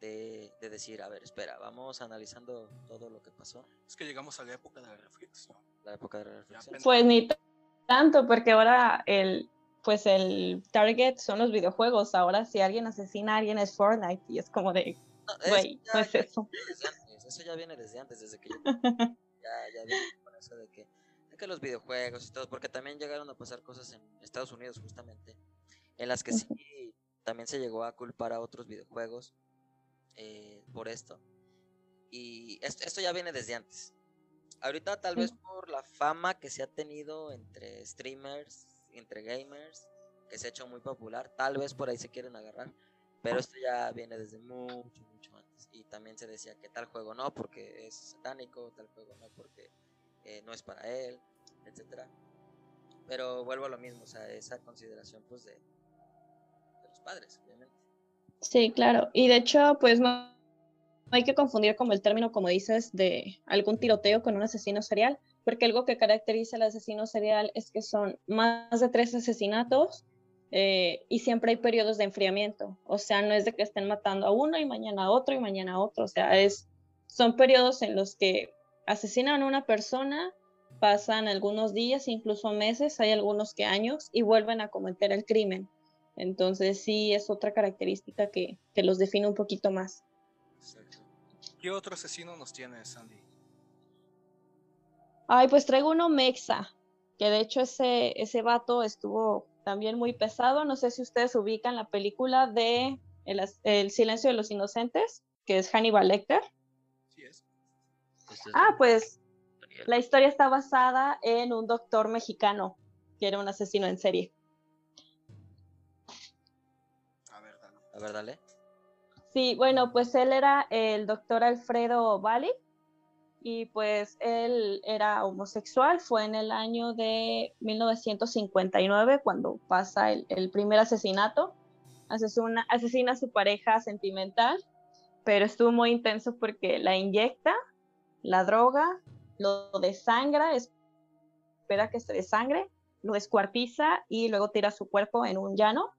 de, de decir, a ver, espera, vamos analizando todo lo que pasó, Es que llegamos a la época de la reflexión. la época de la reflexión. Pues ni tanto, porque ahora el, pues el target son los videojuegos. Ahora si alguien asesina a alguien es Fortnite y es como de, No, güey, es eso. antes, eso ya viene desde antes, desde que yo ya, ya viene con eso de que, de que los videojuegos y todo, porque también llegaron a pasar cosas en Estados Unidos justamente, en las que sí también se llegó a culpar a otros videojuegos eh, por esto. Y esto, esto ya viene desde antes. Ahorita tal Sí. vez por la fama que se ha tenido entre streamers, entre gamers, que se ha hecho muy popular, tal vez por ahí se quieren agarrar, pero esto ya viene desde mucho, mucho antes. Y también se decía que tal juego no porque es satánico, tal juego no porque eh, no es para él, etcétera. Pero vuelvo a lo mismo, o sea, esa consideración pues de, de los padres, obviamente. Sí, claro. Y de hecho, pues no, hay que confundir como el término, como dices, de algún tiroteo con un asesino serial, porque algo que caracteriza al asesino serial es que son más de tres asesinatos eh, y siempre hay periodos de enfriamiento. O sea, no es de que estén matando a uno y mañana a otro y mañana a otro. O sea, es, son periodos en los que asesinan a una persona, pasan algunos días, incluso meses, hay algunos que años, y vuelven a cometer el crimen. Entonces sí es otra característica que, que los define un poquito más. Exacto. ¿Qué otro asesino nos tiene, Sandy? Ay, pues traigo uno mexa, que de hecho ese, ese vato estuvo también muy pesado. No sé si ustedes ubican la película de El, El silencio de los inocentes, que es Hannibal Lecter. Sí es. Esto es Ah, pues la historia está basada en un doctor mexicano, que era un asesino en serie. A ver, dale. Sí, bueno, pues él era el doctor Alfredo Bali y pues él era homosexual. Fue en el año de 1959 cuando pasa el, primer asesinato. Asesina, asesina a su pareja sentimental, pero estuvo muy intenso porque la inyecta, la droga, lo desangra, espera que se desangre, lo descuartiza y luego tira su cuerpo en un llano.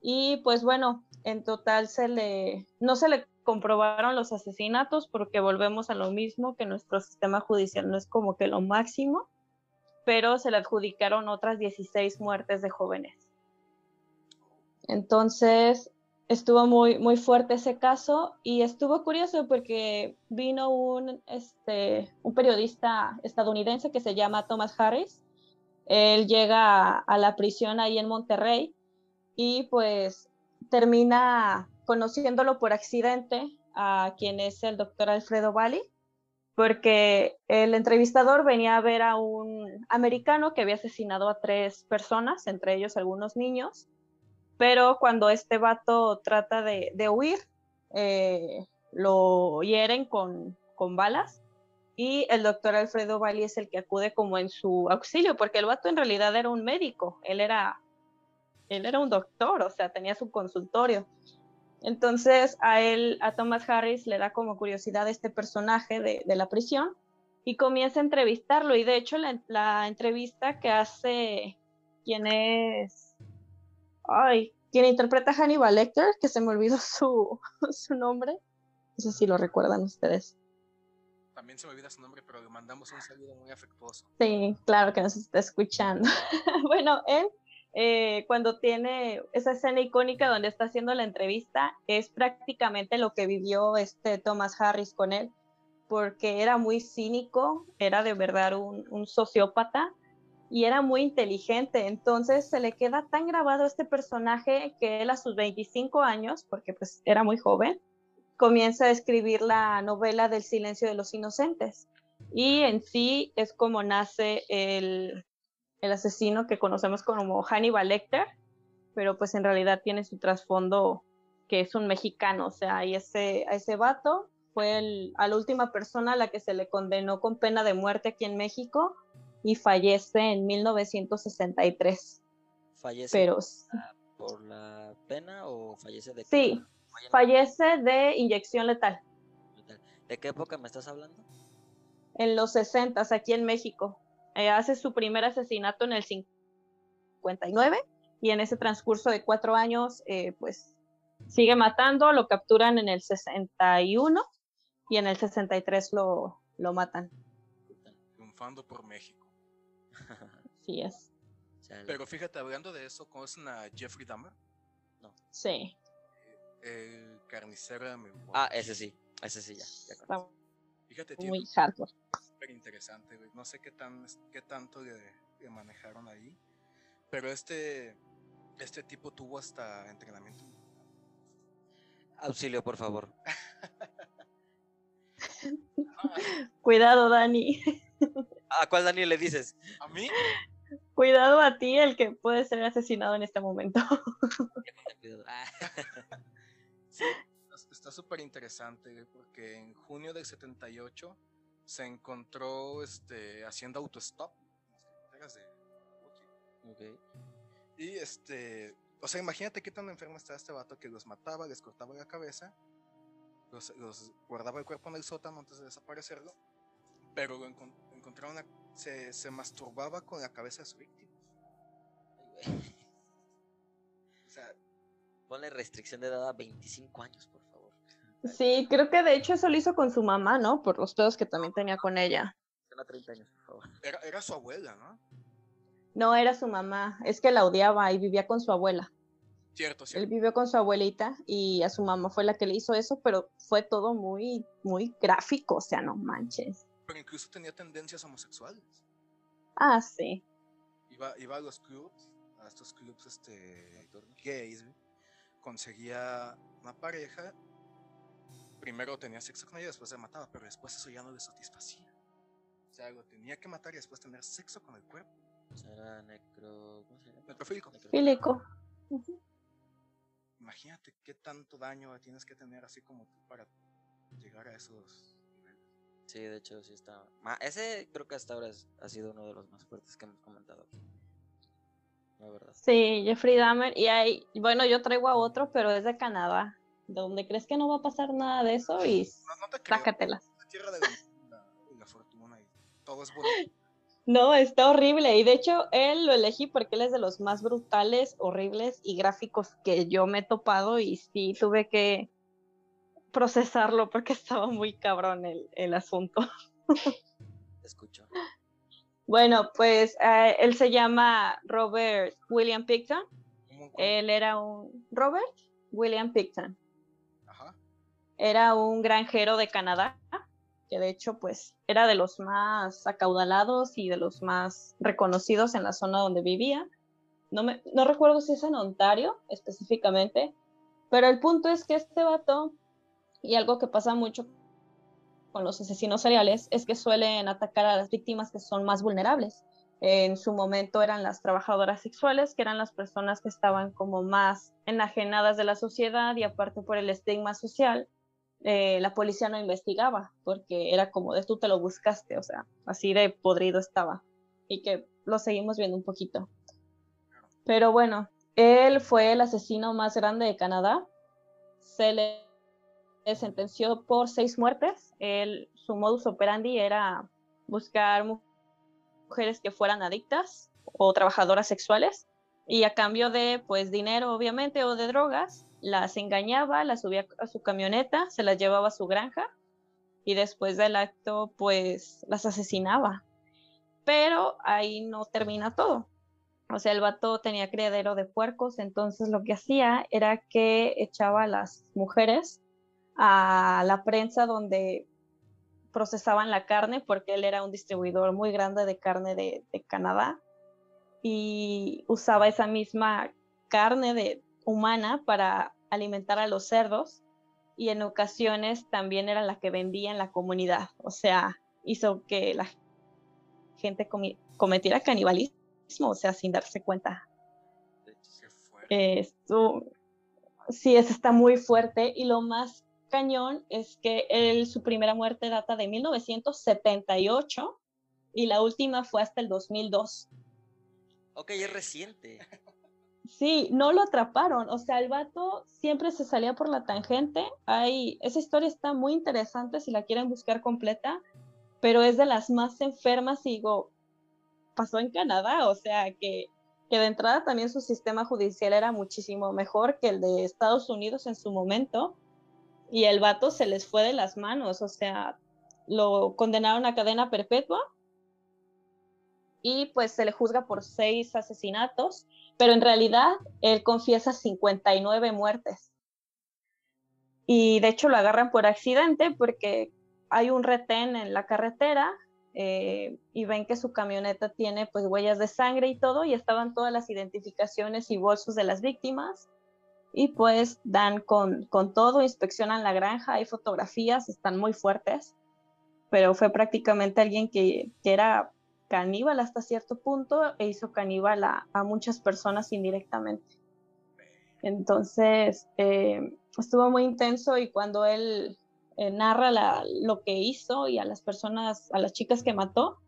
Y pues bueno, en total se le, no se le comprobaron los asesinatos porque volvemos a lo mismo, que nuestro sistema judicial no es como que lo máximo, pero se le adjudicaron otras 16 muertes de jóvenes. Entonces, estuvo muy, muy fuerte ese caso y estuvo curioso porque vino un, este, un periodista estadounidense que se llama Thomas Harris. Él llega a, a la prisión ahí en Monterrey y pues termina conociéndolo por accidente a quien es el doctor Alfredo Bali, porque el entrevistador venía a ver a un americano que había asesinado a tres personas, entre ellos algunos niños, pero cuando este vato trata de, de huir, eh, lo hieren con, con balas y el doctor Alfredo Bali es el que acude como en su auxilio, porque el vato en realidad era un médico, él era él era un doctor, o sea, tenía su consultorio. Entonces a él, a Thomas Harris, le da como curiosidad este personaje de, de la prisión y comienza a entrevistarlo. Y de hecho la, la, entrevista que hace quien es, ay, quien interpreta a Hannibal Lecter, que se me olvidó su, su nombre, no sé si lo recuerdan ustedes. También se me olvida su nombre, pero le mandamos un saludo muy afectuoso. Sí, claro que nos está escuchando. bueno, él eh, cuando tiene esa escena icónica donde está haciendo la entrevista, es prácticamente lo que vivió este Thomas Harris con él, porque era muy cínico, era de verdad un, un sociópata y era muy inteligente. Entonces se le queda tan grabado este personaje que él a sus 25 años, porque pues era muy joven, comienza a escribir la novela del silencio de los inocentes. Y en sí es como nace el, el asesino que conocemos como Hannibal Lecter, pero pues en realidad tiene su trasfondo que es un mexicano, o sea, y ese, a ese vato fue el, a la última persona a la que se le condenó con pena de muerte aquí en México y fallece en 1963. ¿Fallece Pero por la pena o fallece de sí, fallece de inyección letal. ¿De qué época me estás hablando? En los 60, aquí en México. Eh, hace su primer asesinato en el 59 y en ese transcurso de cuatro años, eh, pues sigue matando, lo capturan en el 61 y en el 63 lo, lo matan. Triunfando por México. Sí es. Pero fíjate, hablando de eso, ¿conocen a Jeffrey Dahmer? No. Sí. El carnicero de Milwaukee. Ah, ese sí, ese sí ya. ya Fíjate, tío. Muy hardcore. Súper interesante, güey. No sé qué, tan, qué tanto le, le manejaron ahí. Pero este, este tipo tuvo hasta entrenamiento. Auxilio, por favor. Cuidado, Dani. ¿A cuál Dani le dices? ¿A mí? Cuidado a ti, el que puede ser asesinado en este momento. sí, está súper interesante porque en junio del 78 se encontró este, haciendo autostop. Okay. Y este, o sea, imagínate qué tan enfermo estaba este vato que los mataba, les cortaba la cabeza, los, guardaba el cuerpo en el sótano antes de desaparecerlo, pero lo encontraron, se, se, masturbaba con la cabeza de su víctima. o sea, ponle restricción de edad a 25 años, por favor. Sí, creo que de hecho eso lo hizo con su mamá, ¿no? Por los pedos que también tenía con ella. Era 30 años, por favor. Era, era su abuela, ¿no? No, era su mamá, es que la odiaba y vivía con su abuela. Cierto, cierto. Él vivió con su abuelita y a su mamá fue la que le hizo eso, pero fue todo muy, muy gráfico, o sea, no manches. Pero incluso tenía tendencias homosexuales. Ah, sí. Iba, iba a los clubs, a estos clubs este, gays, conseguía una pareja, primero tenía sexo con ella, después se mataba, pero después eso ya no le satisfacía. O sea, lo tenía que matar y después tener sexo con el cuerpo. Será necro... ¿Cómo se llama? Necrofílico. Fílico. Imagínate qué tanto daño tienes que tener así como tú para llegar a esos niveles. Sí, de hecho sí está... Ese creo que hasta ahora ha sido uno de los más fuertes que hemos comentado aquí. La verdad. Sí, Jeffrey Dahmer. Y hay, bueno, yo traigo a otro, pero es de Canadá. Donde crees que no va a pasar nada de eso y no, no te sácatelas. La tierra de la, la fortuna y todo es. No, está horrible. Y de hecho, él lo elegí porque él es de los más brutales, horribles y gráficos que yo me he topado. Y sí, tuve que procesarlo porque estaba muy cabrón el, el asunto. Escucho. Bueno, pues eh, él se llama Robert William Picton. Él era un. Robert William Picton. Era un granjero de Canadá que de hecho pues era de los más acaudalados y de los más reconocidos en la zona donde vivía. No, me, no recuerdo si es en Ontario específicamente, pero el punto es que este vato, y algo que pasa mucho con los asesinos seriales, es que suelen atacar a las víctimas que son más vulnerables. En su momento eran las trabajadoras sexuales, que eran las personas que estaban como más enajenadas de la sociedad y aparte por el estigma social, eh, la policía no investigaba porque era como de tú te lo buscaste, o sea, así de podrido estaba y que lo seguimos viendo un poquito. Pero bueno, él fue el asesino más grande de Canadá. Se le sentenció por seis muertes. Él, su modus operandi era buscar mujeres que fueran adictas o trabajadoras sexuales y a cambio de pues dinero obviamente o de drogas las engañaba, las subía a su camioneta, se las llevaba a su granja y después del acto pues las asesinaba. Pero ahí no termina todo. O sea, el vato tenía criadero de puercos, entonces lo que hacía era que echaba a las mujeres a la prensa donde procesaban la carne, porque él era un distribuidor muy grande de carne de, de Canadá, y usaba esa misma carne de, humana para alimentar a los cerdos y en ocasiones también era la que vendía en la comunidad. O sea, hizo que la gente cometiera canibalismo, o sea, sin darse cuenta. Esto, sí, eso está muy fuerte y lo más cañón es que él, su primera muerte data de 1978 y la última fue hasta el 2002. Ok, es reciente. Sí, no lo atraparon. O sea, el vato siempre se salía por la tangente. Hay, esa historia está muy interesante si la quieren buscar completa, pero es de las más enfermas y digo, pasó en Canadá, o sea, que que de entrada también su sistema judicial era muchísimo mejor que el de Estados Unidos en su momento, y el vato se les fue de las manos, o sea, lo condenaron a cadena perpetua y pues se le juzga por seis asesinatos, pero en realidad él confiesa 59 muertes. Y de hecho lo agarran por accidente porque hay un retén en la carretera eh, y ven que su camioneta tiene pues huellas de sangre y todo y estaban todas las identificaciones y bolsos de las víctimas y pues dan con, con todo, inspeccionan la granja, hay fotografías, están muy fuertes, pero fue prácticamente alguien que, que era caníbal hasta cierto punto e hizo caníbal a, muchas personas indirectamente. Entonces, eh, estuvo muy intenso y cuando él eh, narra lo que hizo y a las personas, a las chicas que mató,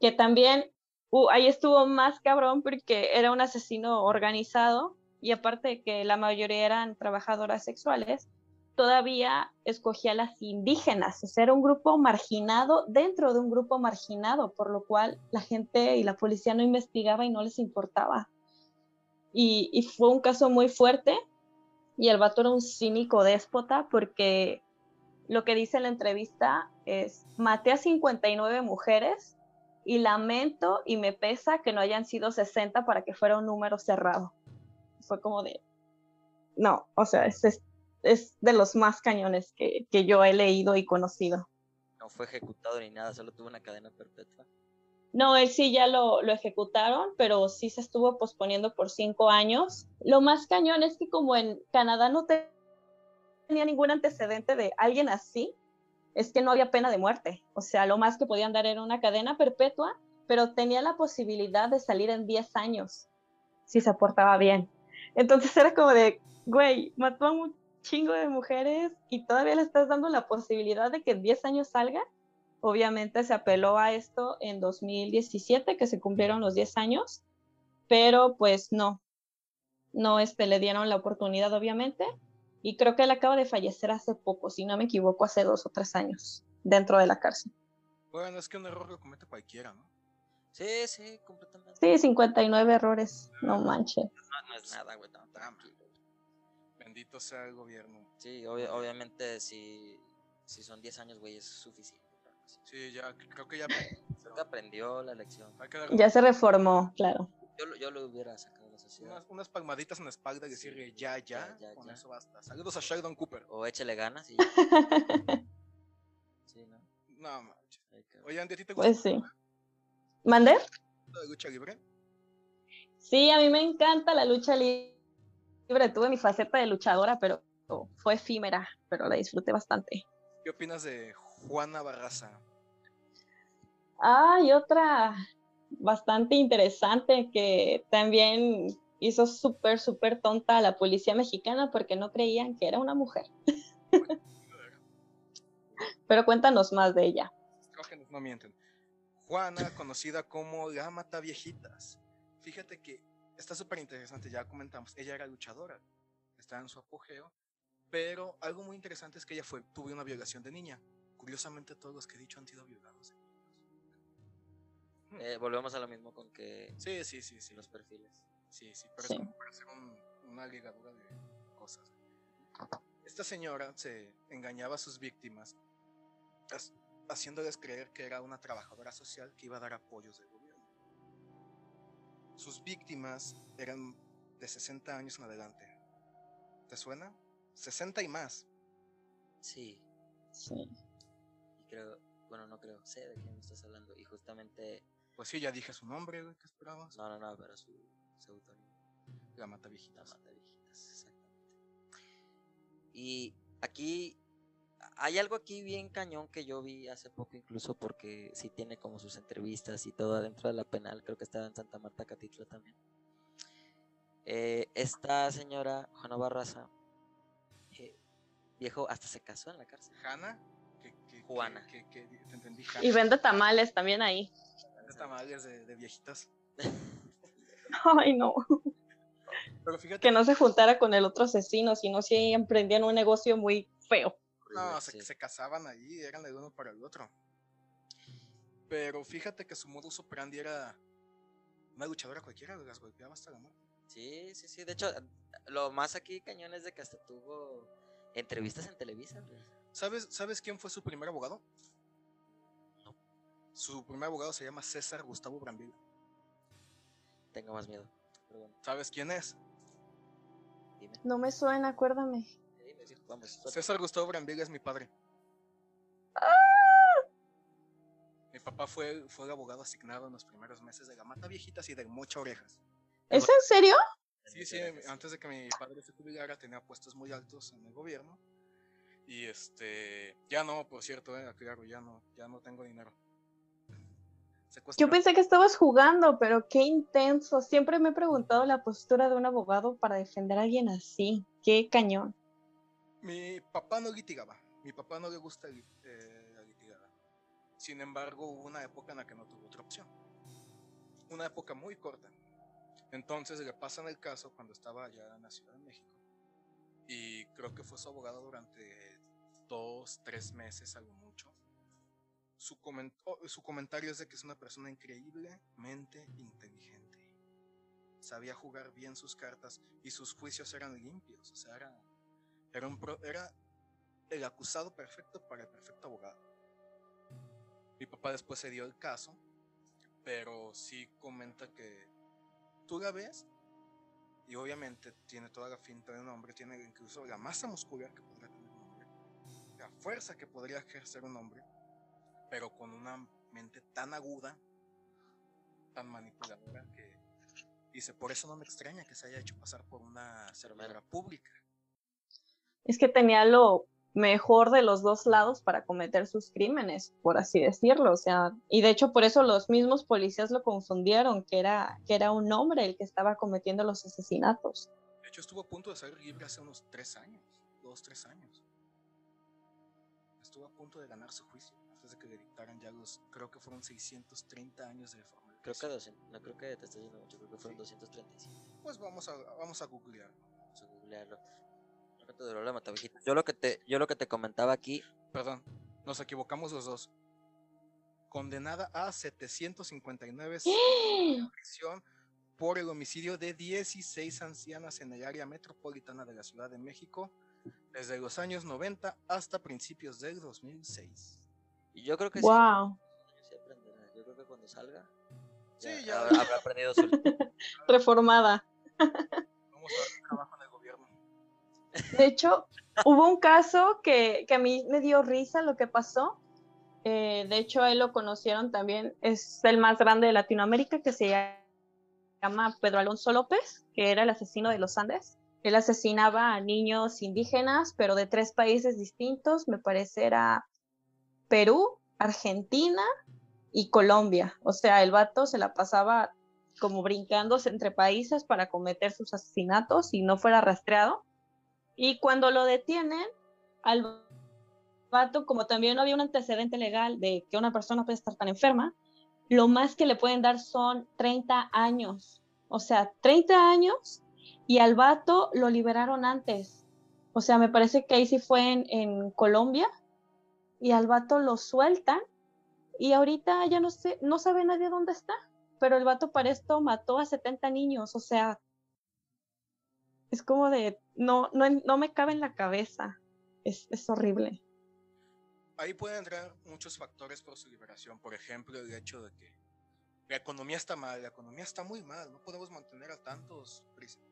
que también uh, ahí estuvo más cabrón porque era un asesino organizado y aparte de que la mayoría eran trabajadoras sexuales, todavía escogía a las indígenas, o sea, era un grupo marginado dentro de un grupo marginado, por lo cual la gente y la policía no investigaba y no les importaba. Y, fue un caso muy fuerte y el vato era un cínico déspota porque lo que dice en la entrevista es, maté a 59 mujeres y lamento y me pesa que no hayan sido 60 para que fuera un número cerrado. Fue como de, no, o sea, es de los más cañones que, que, yo he leído y conocido. No fue ejecutado ni nada, solo tuvo una cadena perpetua. No, él sí ya lo, lo ejecutaron, pero sí se estuvo posponiendo por cinco años. Lo más cañón es que como en Canadá no tenía ningún antecedente de alguien así, es que no había pena de muerte. O sea, lo más que podían dar era una cadena perpetua, pero tenía la posibilidad de salir en 10 años si se portaba bien. Entonces era como de, güey, mató a un chingo de mujeres y todavía le estás dando la posibilidad de que en 10 años salga. Obviamente se apeló a esto en 2017, que se cumplieron los 10 años, pero pues no, no este, le dieron la oportunidad, obviamente. Y creo que él acaba de fallecer hace poco, si no me equivoco, hace dos o tres años, dentro de la cárcel. Bueno, es que un error lo comete cualquiera, ¿no? Sí, sí, completamente. Sí, 59 errores, no manches. No, no es nada, güey, no, tranquilo. Bendito sea el gobierno. Sí, ob obviamente si, si son 10 años, güey, es suficiente. Sí, ya, creo que ya creo que aprendió la lección. Ya se reformó, claro. Yo, yo lo hubiera sacado de la sociedad. Unas, unas palmaditas en la espalda y decirle ya, ya, ya, ya con ya. eso basta. Saludos a Sheldon Cooper. O échale ganas y Sí, ¿no? No, manches. Oye, Andy, ¿a ti te gusta? Pues sí. ¿Mande? ¿La lucha libre? Sí, a mí me encanta la lucha libre. Tuve mi faceta de luchadora, pero fue efímera, pero la disfruté bastante. ¿Qué opinas de Juana Barraza? Ah, y otra bastante interesante que también hizo súper, súper tonta a la policía mexicana porque no creían que era una mujer. Pero cuéntanos más de ella. No mienten. Juana, conocida como la Mata Viejitas. Fíjate que está súper interesante, ya comentamos, ella era luchadora, está en su apogeo, pero algo muy interesante es que ella fue, tuvo una violación de niña. Curiosamente todos los que he dicho han sido violados. Eh, volvemos a lo mismo con que... Sí, sí, sí, sí. Los perfiles. Sí, sí, pero sí. es como para hacer un, una ligadura de cosas. Esta señora se engañaba a sus víctimas haciéndoles creer que era una trabajadora social que iba a dar apoyos del gobierno. Sus víctimas eran de 60 años en adelante. ¿Te suena? 60 y más. Sí. Sí. Y creo, bueno, no creo, sé de quién estás hablando. Y justamente. Pues sí, ya dije su nombre, güey, ¿qué esperabas? No, no, no, pero su seudónimo. La Mata Viejitas. La Mata Viejitas, exactamente. Y aquí hay algo aquí bien cañón que yo vi hace poco incluso porque sí tiene como sus entrevistas y todo adentro de la penal, creo que estaba en Santa Marta Catitla también. Eh, esta señora, Juana Barraza, eh, viejo, hasta se casó en la cárcel. ¿Jana? Juana. Te entendí, Jana. Y vende tamales también ahí. Vende tamales de, de viejitas. Ay, no. Pero fíjate que no se juntara con el otro asesino, sino si emprendían un negocio muy feo. No, se, se, casaban ahí, eran de uno para el otro. Pero fíjate que su modus operandi era Una luchadora cualquiera las golpeaba hasta la muerte. Sí, sí, sí. De hecho, lo más aquí cañón es de que hasta tuvo entrevistas en Televisa. ¿Sabes, ¿Sabes quién fue su primer abogado? No. Su primer abogado se llama César Gustavo Brambila. Tengo más miedo. ¿Sabes quién es? dime. No me suena, acuérdame. Vamos. suelta. César Gustavo Brambila es mi padre. Mi papá fue, fue el abogado asignado en los primeros meses de la mata viejitas y de mocha orejas. ¿Es en serio? Sí, sí, antes de que mi padre se jubilara tenía puestos muy altos en el gobierno. Y este, ya no, por cierto, eh, aclaro, ya no, ya no tengo dinero. Yo pensé que estabas jugando, pero qué intenso. Siempre me he preguntado la postura de un abogado para defender a alguien así. Qué cañón. Mi papá no litigaba, mi papá no le gusta eh, la litigada. Sin embargo, hubo una época en la que no tuvo otra opción. Una época muy corta. Entonces le pasan el caso cuando estaba allá en la Ciudad de México. Y creo que fue su abogado durante dos, tres meses, algo mucho. Su, comen- oh, su comentario es de que es una persona increíblemente inteligente. Sabía jugar bien sus cartas y sus juicios eran limpios. O sea, era, era, un pro- era el acusado perfecto para el perfecto abogado. Mi papá después se dio el caso, pero sí comenta que tú la ves y obviamente tiene toda la finta de un hombre, tiene incluso la masa muscular que podría tener un hombre, la fuerza que podría ejercer un hombre, pero con una mente tan aguda, tan manipuladora que dice, por eso no me extraña que se haya hecho pasar por una servidora pública. Es que tenía lo mejor de los dos lados para cometer sus crímenes, por así decirlo. O sea, y de hecho por eso los mismos policías lo confundieron, que era, que era un hombre el que estaba cometiendo los asesinatos. De hecho, estuvo a punto de salir libre hace unos tres años, dos, tres años. Estuvo a punto de ganar su juicio antes de que le dictaran ya los, creo que fueron 630 años de reforma. Creo que 200, no creo que te estés diciendo mucho, creo que fueron 235. Pues vamos a, vamos a googlear. Vamos a googlearlo. Yo lo que te, yo lo que te comentaba aquí, Perdón, nos equivocamos los dos. Condenada a 759 de prisión por el homicidio de 16 ancianas en el área metropolitana de la Ciudad de México desde los años 90 hasta principios del 2006. y yo creo que Wow, sí. Yo creo que cuando salga, Sí, ya, ya. habrá, habrá aprendido su reformada. Vamos a ver trabajo. De hecho, hubo un caso que, que a mí me dio risa lo que pasó. Eh, de hecho, a él lo conocieron también, es el más grande de Latinoamérica, que se llama Pedro Alonso López, que era el asesino de los Andes. Él asesinaba a niños indígenas, pero de tres países distintos, me parece era Perú, Argentina y Colombia. O sea, el vato se la pasaba como brincándose entre países para cometer sus asesinatos y no fuera rastreado. Y cuando lo detienen, al vato, como también no había un antecedente legal de que una persona puede estar tan enferma, lo más que le pueden dar son 30 años. O sea, 30 años y al vato lo liberaron antes. O sea, me parece que ahí sí fue en, Colombia y al vato lo sueltan y ahorita ya no sé, no sabe nadie dónde está. Pero el vato para esto mató a 70 niños, o sea, es como de, no, no, no me cabe en la cabeza. Es, es horrible. Ahí pueden entrar muchos factores por su liberación. Por ejemplo, el hecho de que la economía está mal, la economía está muy mal. No podemos mantener a tantos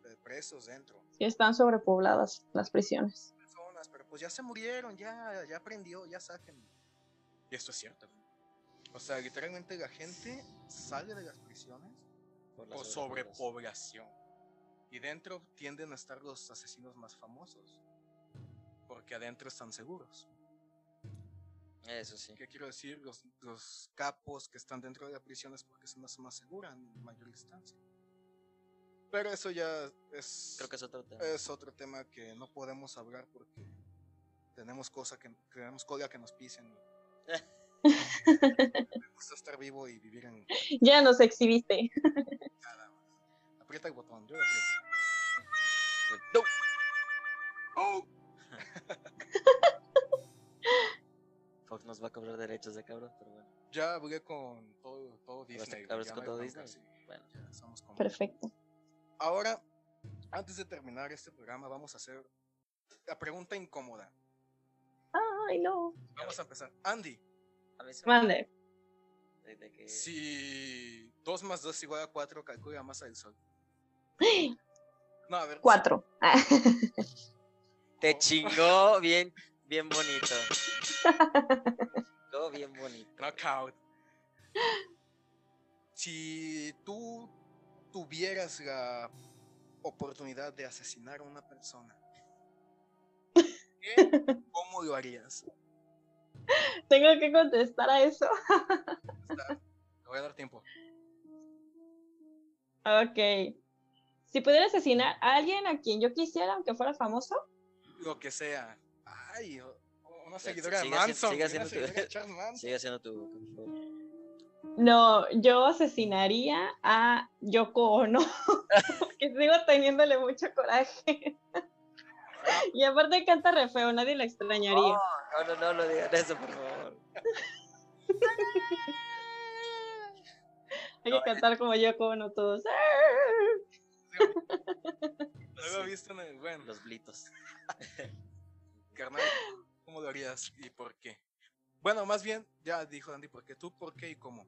eh, presos dentro. Sí están sobrepobladas las prisiones. Personas, pero pues ya se murieron, ya, ya aprendió, ya saquen. Y esto es cierto. O sea, literalmente la gente sale de las prisiones por la por sobrepoblación. Y dentro tienden a estar los asesinos más famosos. Porque adentro están seguros. Eso sí. ¿Qué quiero decir? Los, los capos que están dentro de la prisión es porque es zona segura en mayor distancia. Pero eso ya es, Creo que es otro tema. es otro tema que no podemos hablar porque tenemos cosa que tenemos cola que nos pisen. Me gusta estar vivo y vivir en Ya nos exhibiste. nada más. Aprieta el botón, yo le aprieto. No. ¡Oh! Fox nos va a cobrar derechos de cabrón, pero bueno. Ya hablé con todo, todo Disney. hablas ya con todo Disney? Bueno, Ya estamos con- Perfecto. Ahora, antes de terminar este programa, vamos a hacer la pregunta incómoda. Ay, no. Vamos a empezar. Andy, Mande. si 2 más 2 igual a 4, calcula la masa del Sol. No, a ver. Cuatro. Te chingó bien, bien bonito. Todo bien bonito. Knockout. Si tú tuvieras la oportunidad de asesinar a una persona, ¿qué? ¿cómo lo harías? Tengo que contestar a eso. Está- Te voy a dar tiempo. Ok. Si pudiera asesinar a alguien a quien yo quisiera, aunque fuera famoso, Lo que sea. Ay, o- o una sea, seguidora de Manson. sigue Manson. Sigue haciendo tu. no, yo asesinaría a Yoko Ono, porque sigo teniéndole mucho coraje. y aparte canta re feo, nadie la extrañaría. No, no, no lo digan eso, por favor. Hay no, que cantar como Yoko Ono todos. Lo he visto en el. Bueno, Los blitos. carnal, ¿cómo lo harías y por qué? Bueno, más bien, ya dijo Andy, ¿por qué tú? ¿Por qué y cómo?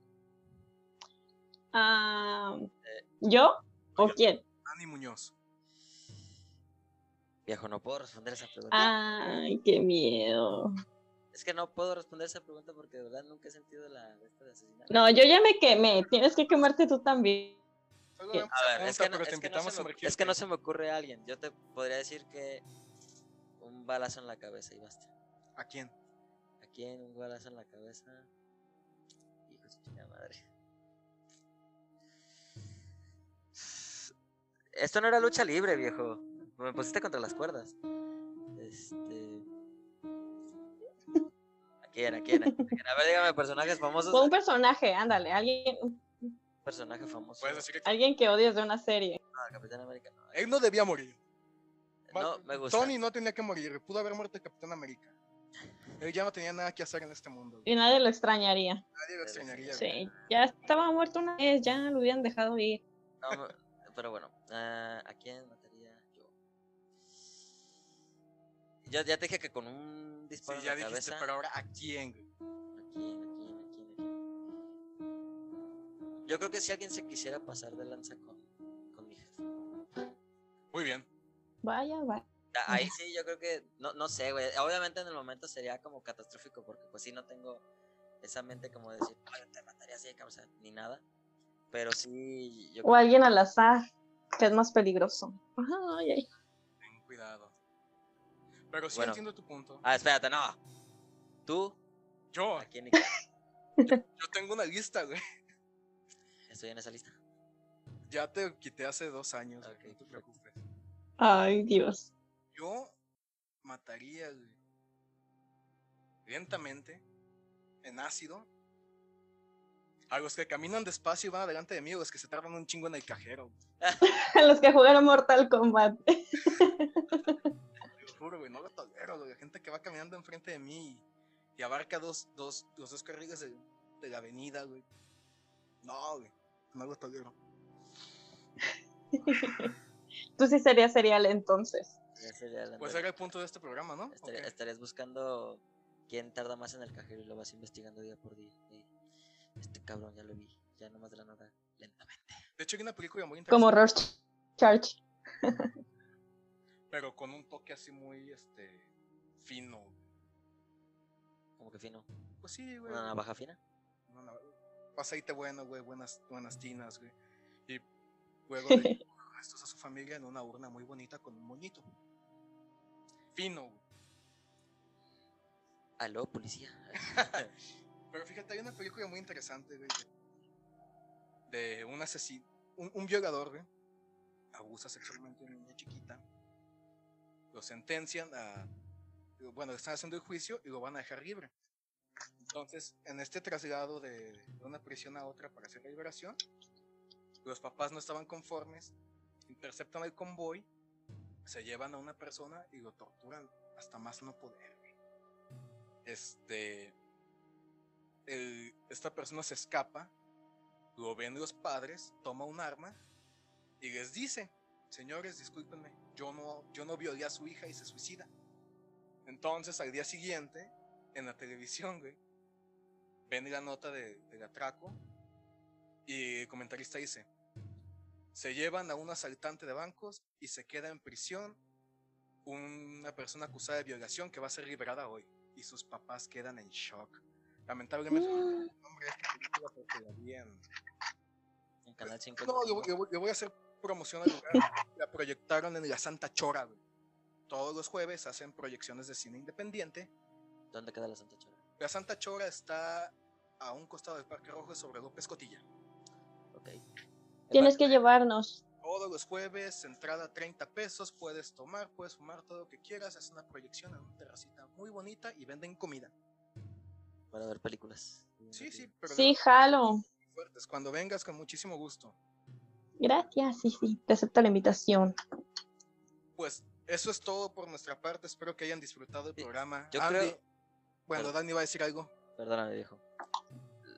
Ah, ¿Yo? ¿O quién? Andy Muñoz. Viejo, no puedo responder esa pregunta. Ay, qué miedo. Es que no puedo responder esa pregunta porque de verdad nunca he sentido la de esta de asesinar. No, yo ya me quemé. Tienes que quemarte tú también. Es que, no, se a me, sumergirte. es que no se me ocurre a alguien. Yo te podría decir que un balazo en la cabeza y basta. ¿A quién? ¿A quién? Un balazo en la cabeza. Hijo de su chingada madre. Esto no era lucha libre, viejo. Me pusiste contra las cuerdas. Este. ¿A quién? ¿A quién? ¿A quién? A ver, dígame personajes famosos. Fue un personaje, ándale. Alguien, personaje famoso. Puedes decir que alguien que odias de una serie. No, Capitán América no. él no debía morir. No, me gusta. Tony no tenía que morir. Pudo haber muerto el Capitán América. Él ya no tenía nada que hacer en este mundo. Y nadie lo extrañaría. Nadie lo extrañaría. güey. Sí, ya estaba muerto una vez, ya lo hubieran dejado ir. No, pero bueno, ah, ¿a quién mataría yo? Ya te dije que con un Sí, disparo ya en la dijiste, cabeza. pero ahora ¿a quién? güey? ¿A quién? Yo creo que si alguien se quisiera pasar de lanza con, con mi jefe. Muy bien. Vaya, vaya. Ah, Ahí sí, yo creo que, no, no sé, güey. Obviamente en el momento sería como catastrófico porque pues sí no tengo esa mente como de decir, "Ay, te mataría así, o sea, ni nada. Pero sí, yo O alguien al azar, que es más peligroso. Ay, ay. Ten cuidado. Pero sí Bueno. entiendo tu punto. Ah, espérate, no. ¿Tú? Yo, ¿A quién y qué? yo tengo una lista, güey. Estoy en esa lista. Ya te quité hace dos años, güey, Ok, no te preocupes. Ay, Dios. Yo mataría, güey, lentamente, en ácido, a los que caminan despacio y van adelante de mí, o los que se tardan un chingo en el cajero. Los que jugaron Mortal Kombat. Te lo juro, güey, no lo tolero, güey. La gente que va caminando enfrente de mí y, y abarca dos, dos, los dos carriles de, de la avenida, güey. No, güey, no lo tolero. Tú sí serías serial entonces. Pues era el punto de este programa, ¿no? Estarías buscando quién tarda más en el cajero y lo vas investigando día por día. Y este cabrón ya lo vi, ya nomás de la nada, lentamente. De hecho, hay una película muy Como interesante, Rorschach. pero con un toque así muy, este, fino. Como que fino. Pues sí, güey. Una navaja fina. No, no, aceite bueno, güey, buenas, buenas tinas, güey. Y luego le dio restos a su familia en una urna muy bonita con un moñito. Fino, güey. Aló, policía. Pero fíjate, hay una película muy interesante, güey, de, de un asesino, un, un violador, güey, abusa sexualmente a una niña chiquita, lo sentencian a, bueno, están haciendo el juicio y lo van a dejar libre. Entonces, en este traslado de, de una prisión a otra para hacer la liberación, los papás no estaban conformes, interceptan el convoy, se llevan a una persona y lo torturan hasta más no poder. Este, el- esta persona se escapa Lo ven los padres, toma un arma y les dice, señores, discúlpenme, yo no, yo no violé a su hija y se suicida. Entonces, al día siguiente, en la televisión, güey, ven la nota de, del atraco y el comentarista dice, se llevan a un asaltante de bancos y se queda en prisión una persona acusada de violación que va a ser liberada hoy. Y sus papás quedan en shock. Lamentablemente, el nombre de esta película la vi en- En Canal 5. No, le, voy- voy a hacer promoción al lugar. La proyectaron en la Santa Chora, güey. Todos los jueves hacen proyecciones de cine independiente. ¿Dónde queda la Santa Chora? La Santa Chora está a un costado del Parque Rojo sobre López Cotilla. Ok. Tienes que llevarnos. Todos los jueves, entrada 30 pesos, puedes tomar, puedes fumar todo lo que quieras. Es una proyección en una terracita muy bonita y venden comida. Para ver películas. Sí, sí, pero Sí, jalo. fuertes. Cuando vengas, con muchísimo gusto. Gracias, sí, sí. Te acepto la invitación. Pues eso es todo por nuestra parte. Espero que hayan disfrutado el programa. yo Andy, creo- Bueno, Perdón. Dani va a decir algo. Perdóname, viejo.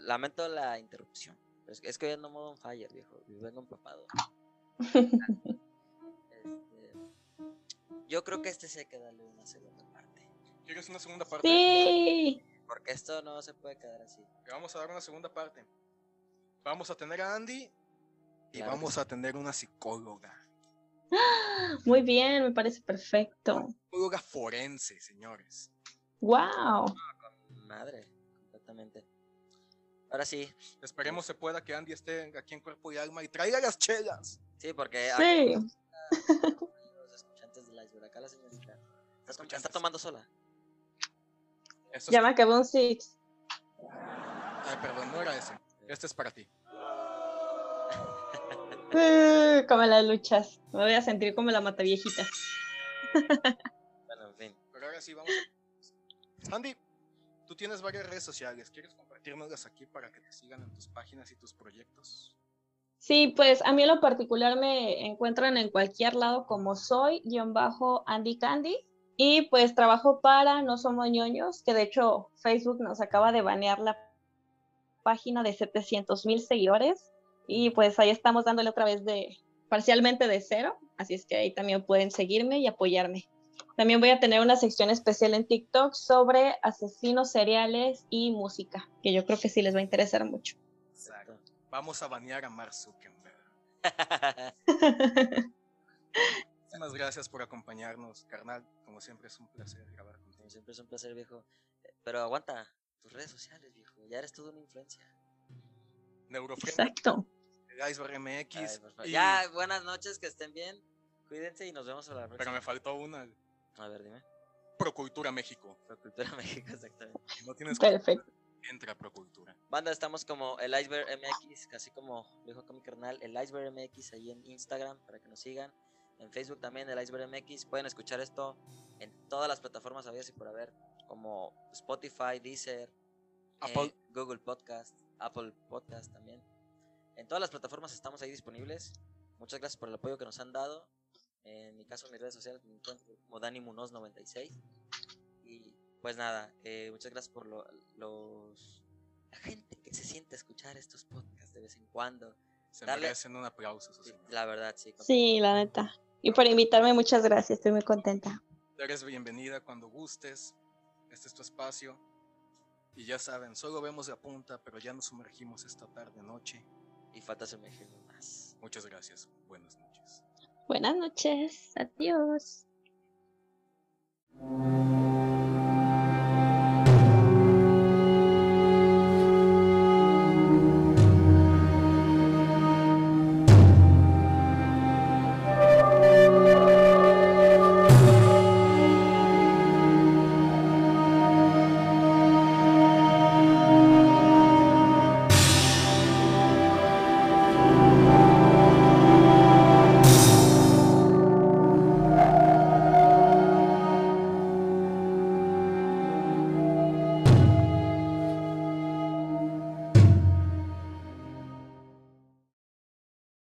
Lamento la interrupción. pero Es, es que hoy ando modo on fire, viejo. y vengo empapado. Este, yo creo que este sí hay que darle una segunda parte. ¿Quieres una segunda parte? Sí. Porque esto no se puede quedar así. Le vamos a dar una segunda parte. Vamos a tener a Andy y Claro que vamos sí. a tener una psicóloga. Muy bien, me parece perfecto. Psicóloga forense, señores. Wow. Con madre, completamente. Ahora sí, Esperemos se pueda que Andy esté aquí en cuerpo y alma y traiga las chelas. sí, porque Sí. los escuchantes del iceberg, acá la señorita. ¿Está, tomando sola? Esto Ya es- me acabé un six. Ay, perdón, no era ese. Este es para ti. Uh, como las luchas. Me voy a sentir como la mata viejita. Bueno, en fin. Pero ahora sí, vamos a... Andy, tú tienes varias redes sociales. ¿Quieres compartirnoslas aquí para que te sigan en tus páginas y tus proyectos? Sí, pues a mí en lo particular me encuentran en cualquier lado como soy, guion bajo Andy Candy. Y pues trabajo para No Somos ñoños, que de hecho Facebook nos acaba de banear la página de 700 mil seguidores. Y pues ahí estamos dándole otra vez de parcialmente de cero. Así es que ahí también pueden seguirme y apoyarme. También voy a tener una sección especial en TikTok sobre asesinos seriales y música, que yo creo que sí les va a interesar mucho. Exacto. Vamos a banear a Mark Zuckerberg. Muchísimas gracias por acompañarnos, carnal. Como siempre es un placer grabar contigo. Como siempre es un placer, viejo. Pero aguanta, tus redes sociales, viejo. Ya eres toda una influencia. Neurofriendly, Exacto. Iceberg MX. Ay, y- Ya, buenas noches, que estén bien. Cuídense y nos vemos a la Pero próxima. me faltó una. A ver, dime. Procultura México. Cultura México, exactamente. No tienes que Perfecto. entra Procultura. Banda, estamos como el Iceberg MX, casi como dijo con mi carnal, el Iceberg MX ahí en Instagram para que nos sigan. En Facebook también el Iceberg MX. Pueden escuchar esto en todas las plataformas habidas y por haber, como Spotify, Deezer, eh. Google Podcast, Apple Podcast también. En todas las plataformas estamos ahí disponibles. Muchas gracias por el apoyo que nos han dado. En mi caso, en mis redes sociales me encuentro como Dani Munoz 96. Y pues nada, eh, muchas gracias por lo- los la gente que se siente a escuchar estos podcasts de vez en cuando. Se Dale. merecen un aplauso, Sí, la verdad, sí. con- Sí, la neta. Y por invitarme, muchas gracias. Estoy muy contenta. Eres bienvenida cuando gustes. Este es tu espacio. Y ya saben, solo vemos la punta, pero ya nos sumergimos esta tarde noche. Y falta sumergirnos más. Muchas gracias. Buenas noches. Buenas noches. Adiós.